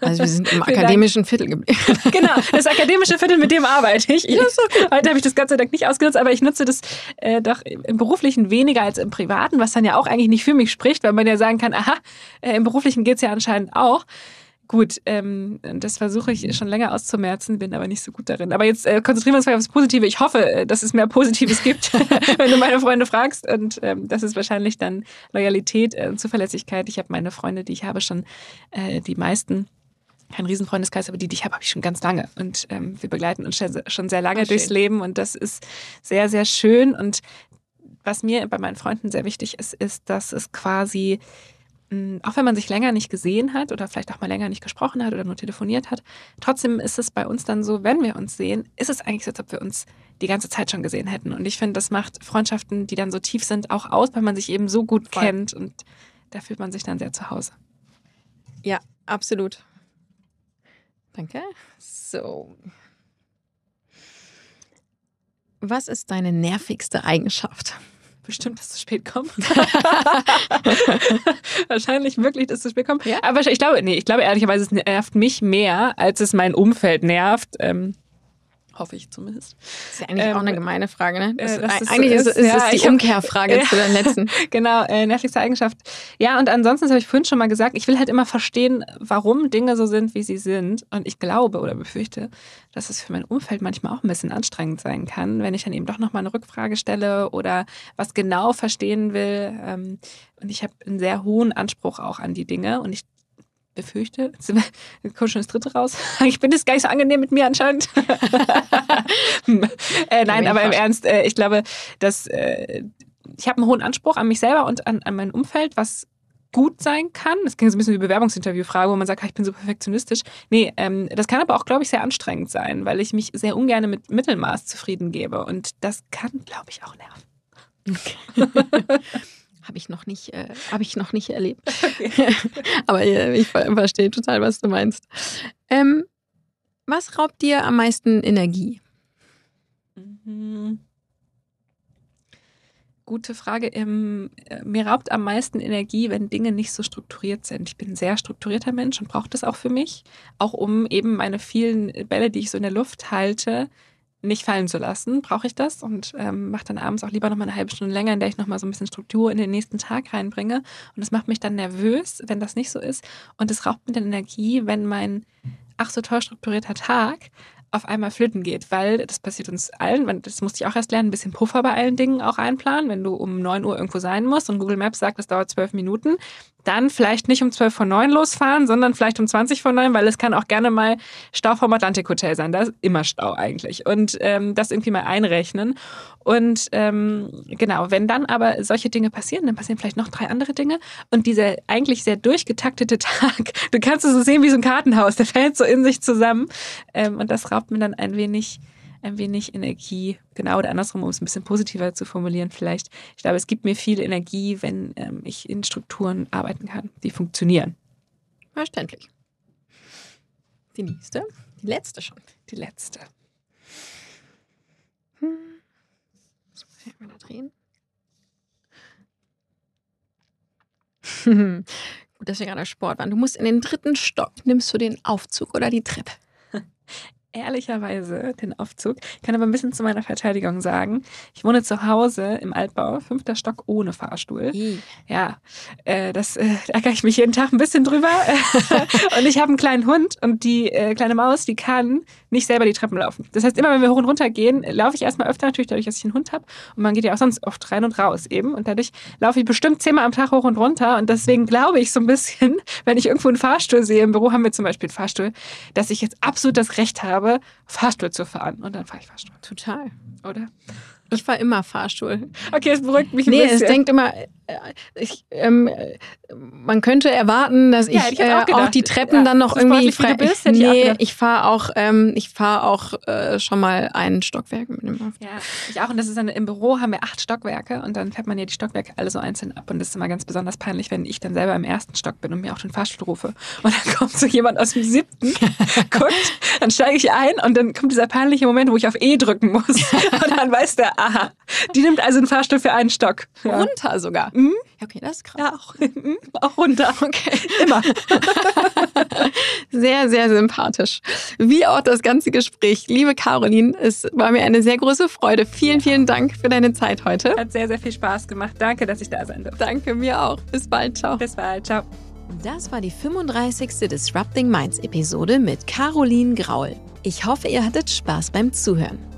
Also wir sind im akademischen Viertel geblieben.
genau, das akademische Viertel, mit dem arbeite ich. ich heute habe ich das Gott sei Dank nicht ausgenutzt, aber ich nutze das äh, doch im Beruflichen weniger als im Privaten, was dann ja auch eigentlich nicht für mich spricht, weil man ja sagen kann, aha, äh, im Beruflichen geht es ja anscheinend auch. Gut, ähm, das versuche ich schon länger auszumerzen, bin aber nicht so gut darin. Aber jetzt äh, konzentrieren wir uns mal aufs Positive. Ich hoffe, äh, dass es mehr Positives gibt, wenn du meine Freunde fragst. Und ähm, das ist wahrscheinlich dann Loyalität und äh, Zuverlässigkeit. Ich habe meine Freunde, die ich habe, schon äh, die meisten kein Riesenfreundeskreis, aber die, die ich habe, habe ich schon ganz lange. Und ähm, wir begleiten uns schon sehr lange Ach, durchs Leben und das ist sehr, sehr schön. Und was mir bei meinen Freunden sehr wichtig ist, ist, dass es quasi auch wenn man sich länger nicht gesehen hat oder vielleicht auch mal länger nicht gesprochen hat oder nur telefoniert hat, trotzdem ist es bei uns dann so, wenn wir uns sehen, ist es eigentlich so, als ob wir uns die ganze Zeit schon gesehen hätten. Und ich finde, das macht Freundschaften, die dann so tief sind, auch aus, weil man sich eben so gut Voll. kennt und da fühlt man sich dann sehr zu Hause.
Ja, absolut. Danke. So. Was ist deine nervigste Eigenschaft?
Bestimmt das zu spät kommt. Wahrscheinlich wirklich das zu spät kommt. Ja. Aber ich glaube, nee, ich glaube ehrlicherweise, es nervt mich mehr, als es mein Umfeld nervt. Ähm, Hoffe ich zumindest.
Das ist ja eigentlich ähm, auch eine gemeine Frage, ne? Das, äh, das ist, eigentlich ist, ist, ist ja, die Umkehrfrage hab, zu der letzten.
genau, äh, nervigste Eigenschaft. Ja, und ansonsten habe ich vorhin schon mal gesagt, ich will halt immer verstehen, warum Dinge so sind, wie sie sind. Und ich glaube oder befürchte, dass es für mein Umfeld manchmal auch ein bisschen anstrengend sein kann, wenn ich dann eben doch nochmal eine Rückfrage stelle oder was genau verstehen will. Ähm, und ich habe einen sehr hohen Anspruch auch an die Dinge. Und ich befürchte, jetzt kommt schon das dritte raus. Ich bin das gar nicht so angenehm mit mir anscheinend. äh, nein, aber im Ernst, äh, ich glaube, dass äh, ich habe einen hohen Anspruch an mich selber und an, an mein Umfeld, was gut sein kann. Das klingt so ein bisschen wie Bewerbungsinterviewfrage, wo man sagt, ich bin so perfektionistisch. Nee, ähm, das kann aber auch, glaube ich, sehr anstrengend sein, weil ich mich sehr ungern mit Mittelmaß zufrieden gebe. Und das kann, glaube ich, auch nerven.
Okay. Habe ich noch nicht, äh, habe ich noch nicht erlebt. Okay. Aber äh, ich verstehe total, was du meinst. Ähm, was raubt dir am meisten Energie?
Mhm. Gute Frage. Ähm, äh, mir raubt am meisten Energie, wenn Dinge nicht so strukturiert sind. Ich bin ein sehr strukturierter Mensch und brauche das auch für mich. Auch um eben meine vielen Bälle, die ich so in der Luft halte, nicht fallen zu lassen, brauche ich das und ähm, mache dann abends auch lieber noch mal eine halbe Stunde länger, in der ich noch mal so ein bisschen Struktur in den nächsten Tag reinbringe. Und das macht mich dann nervös, wenn das nicht so ist. Und es raubt mir dann Energie, wenn mein ach so toll strukturierter Tag auf einmal flöten geht, weil das passiert uns allen, das musste ich auch erst lernen, ein bisschen Puffer bei allen Dingen auch einplanen. Wenn du um 9 Uhr irgendwo sein musst und Google Maps sagt, das dauert zwölf Minuten, dann vielleicht nicht um 12 vor 9 losfahren, sondern vielleicht um 20 vor 9, weil es kann auch gerne mal Stau vom Atlantik Hotel sein. Da ist immer Stau eigentlich. Und ähm, das irgendwie mal einrechnen. Und ähm, genau, wenn dann aber solche Dinge passieren, dann passieren vielleicht noch drei andere Dinge. Und dieser eigentlich sehr durchgetaktete Tag, du kannst es so sehen wie so ein Kartenhaus, der fällt so in sich zusammen. Ähm, und das raubt mir dann ein wenig ein wenig Energie, genau oder andersrum, um es ein bisschen positiver zu formulieren vielleicht. Ich glaube, es gibt mir viel Energie, wenn ähm, ich in Strukturen arbeiten kann, die funktionieren.
Verständlich. Die nächste, die letzte schon.
Die letzte.
Hm. So, mal da drehen. Gut, dass wir gerade Sport waren. Du musst in den dritten Stock. Nimmst du den Aufzug oder die Treppe?
ehrlicherweise den Aufzug. Ich kann aber ein bisschen zu meiner Verteidigung sagen. Ich wohne zu Hause im Altbau, fünfter Stock ohne Fahrstuhl. I. Ja, äh, das äh, ärgere ich mich jeden Tag ein bisschen drüber. und ich habe einen kleinen Hund und die äh, kleine Maus, die kann nicht selber die Treppen laufen. Das heißt, immer wenn wir hoch und runter gehen, laufe ich erstmal öfter, natürlich dadurch, dass ich einen Hund habe. Und man geht ja auch sonst oft rein und raus eben. Und dadurch laufe ich bestimmt zehnmal am Tag hoch und runter. Und deswegen glaube ich so ein bisschen, wenn ich irgendwo einen Fahrstuhl sehe, im Büro haben wir zum Beispiel einen Fahrstuhl, dass ich jetzt absolut das Recht habe, Fahrstuhl zu fahren. Und dann fahre ich Fahrstuhl.
Total.
Oder?
Ich fahre immer Fahrstuhl.
Okay, es beruhigt mich ein
nee,
bisschen.
Nee, es denkt immer, ich, ähm, man könnte erwarten, dass
ja,
ich,
ich auch,
äh, auch, die Treppen ja, dann noch irgendwie frei.
Du bist,
nee, ich, ich fahre auch, ähm, ich fahre auch äh, schon mal ein Stockwerk mit dem
Ja, ich auch. Und das ist dann im Büro haben wir acht Stockwerke und dann fährt man ja die Stockwerke alle so einzeln ab. Und das ist immer ganz besonders peinlich, wenn ich dann selber im ersten Stock bin und mir auch den Fahrstuhl rufe. Und dann kommt so jemand aus dem siebten, guckt, dann steige ich ein und dann kommt dieser peinliche Moment, wo ich auf E drücken muss. Und dann weiß der, aha, die nimmt also einen Fahrstuhl für einen Stock.
Ja. Runter sogar.
Mhm.
Okay, das ist krass.
Ja, auch, mhm, auch runter.
Okay.
Immer.
sehr, sehr sympathisch. Wie auch das ganze Gespräch. Liebe Caroline, es war mir eine sehr große Freude. Vielen, vielen Dank für deine Zeit heute.
Hat sehr, sehr viel Spaß gemacht. Danke, dass ich da sein durfte.
Danke, mir auch. Bis bald. Ciao.
Bis bald. Ciao.
Das war die 35. Disrupting Minds Episode mit Caroline Graul. Ich hoffe, ihr hattet Spaß beim Zuhören.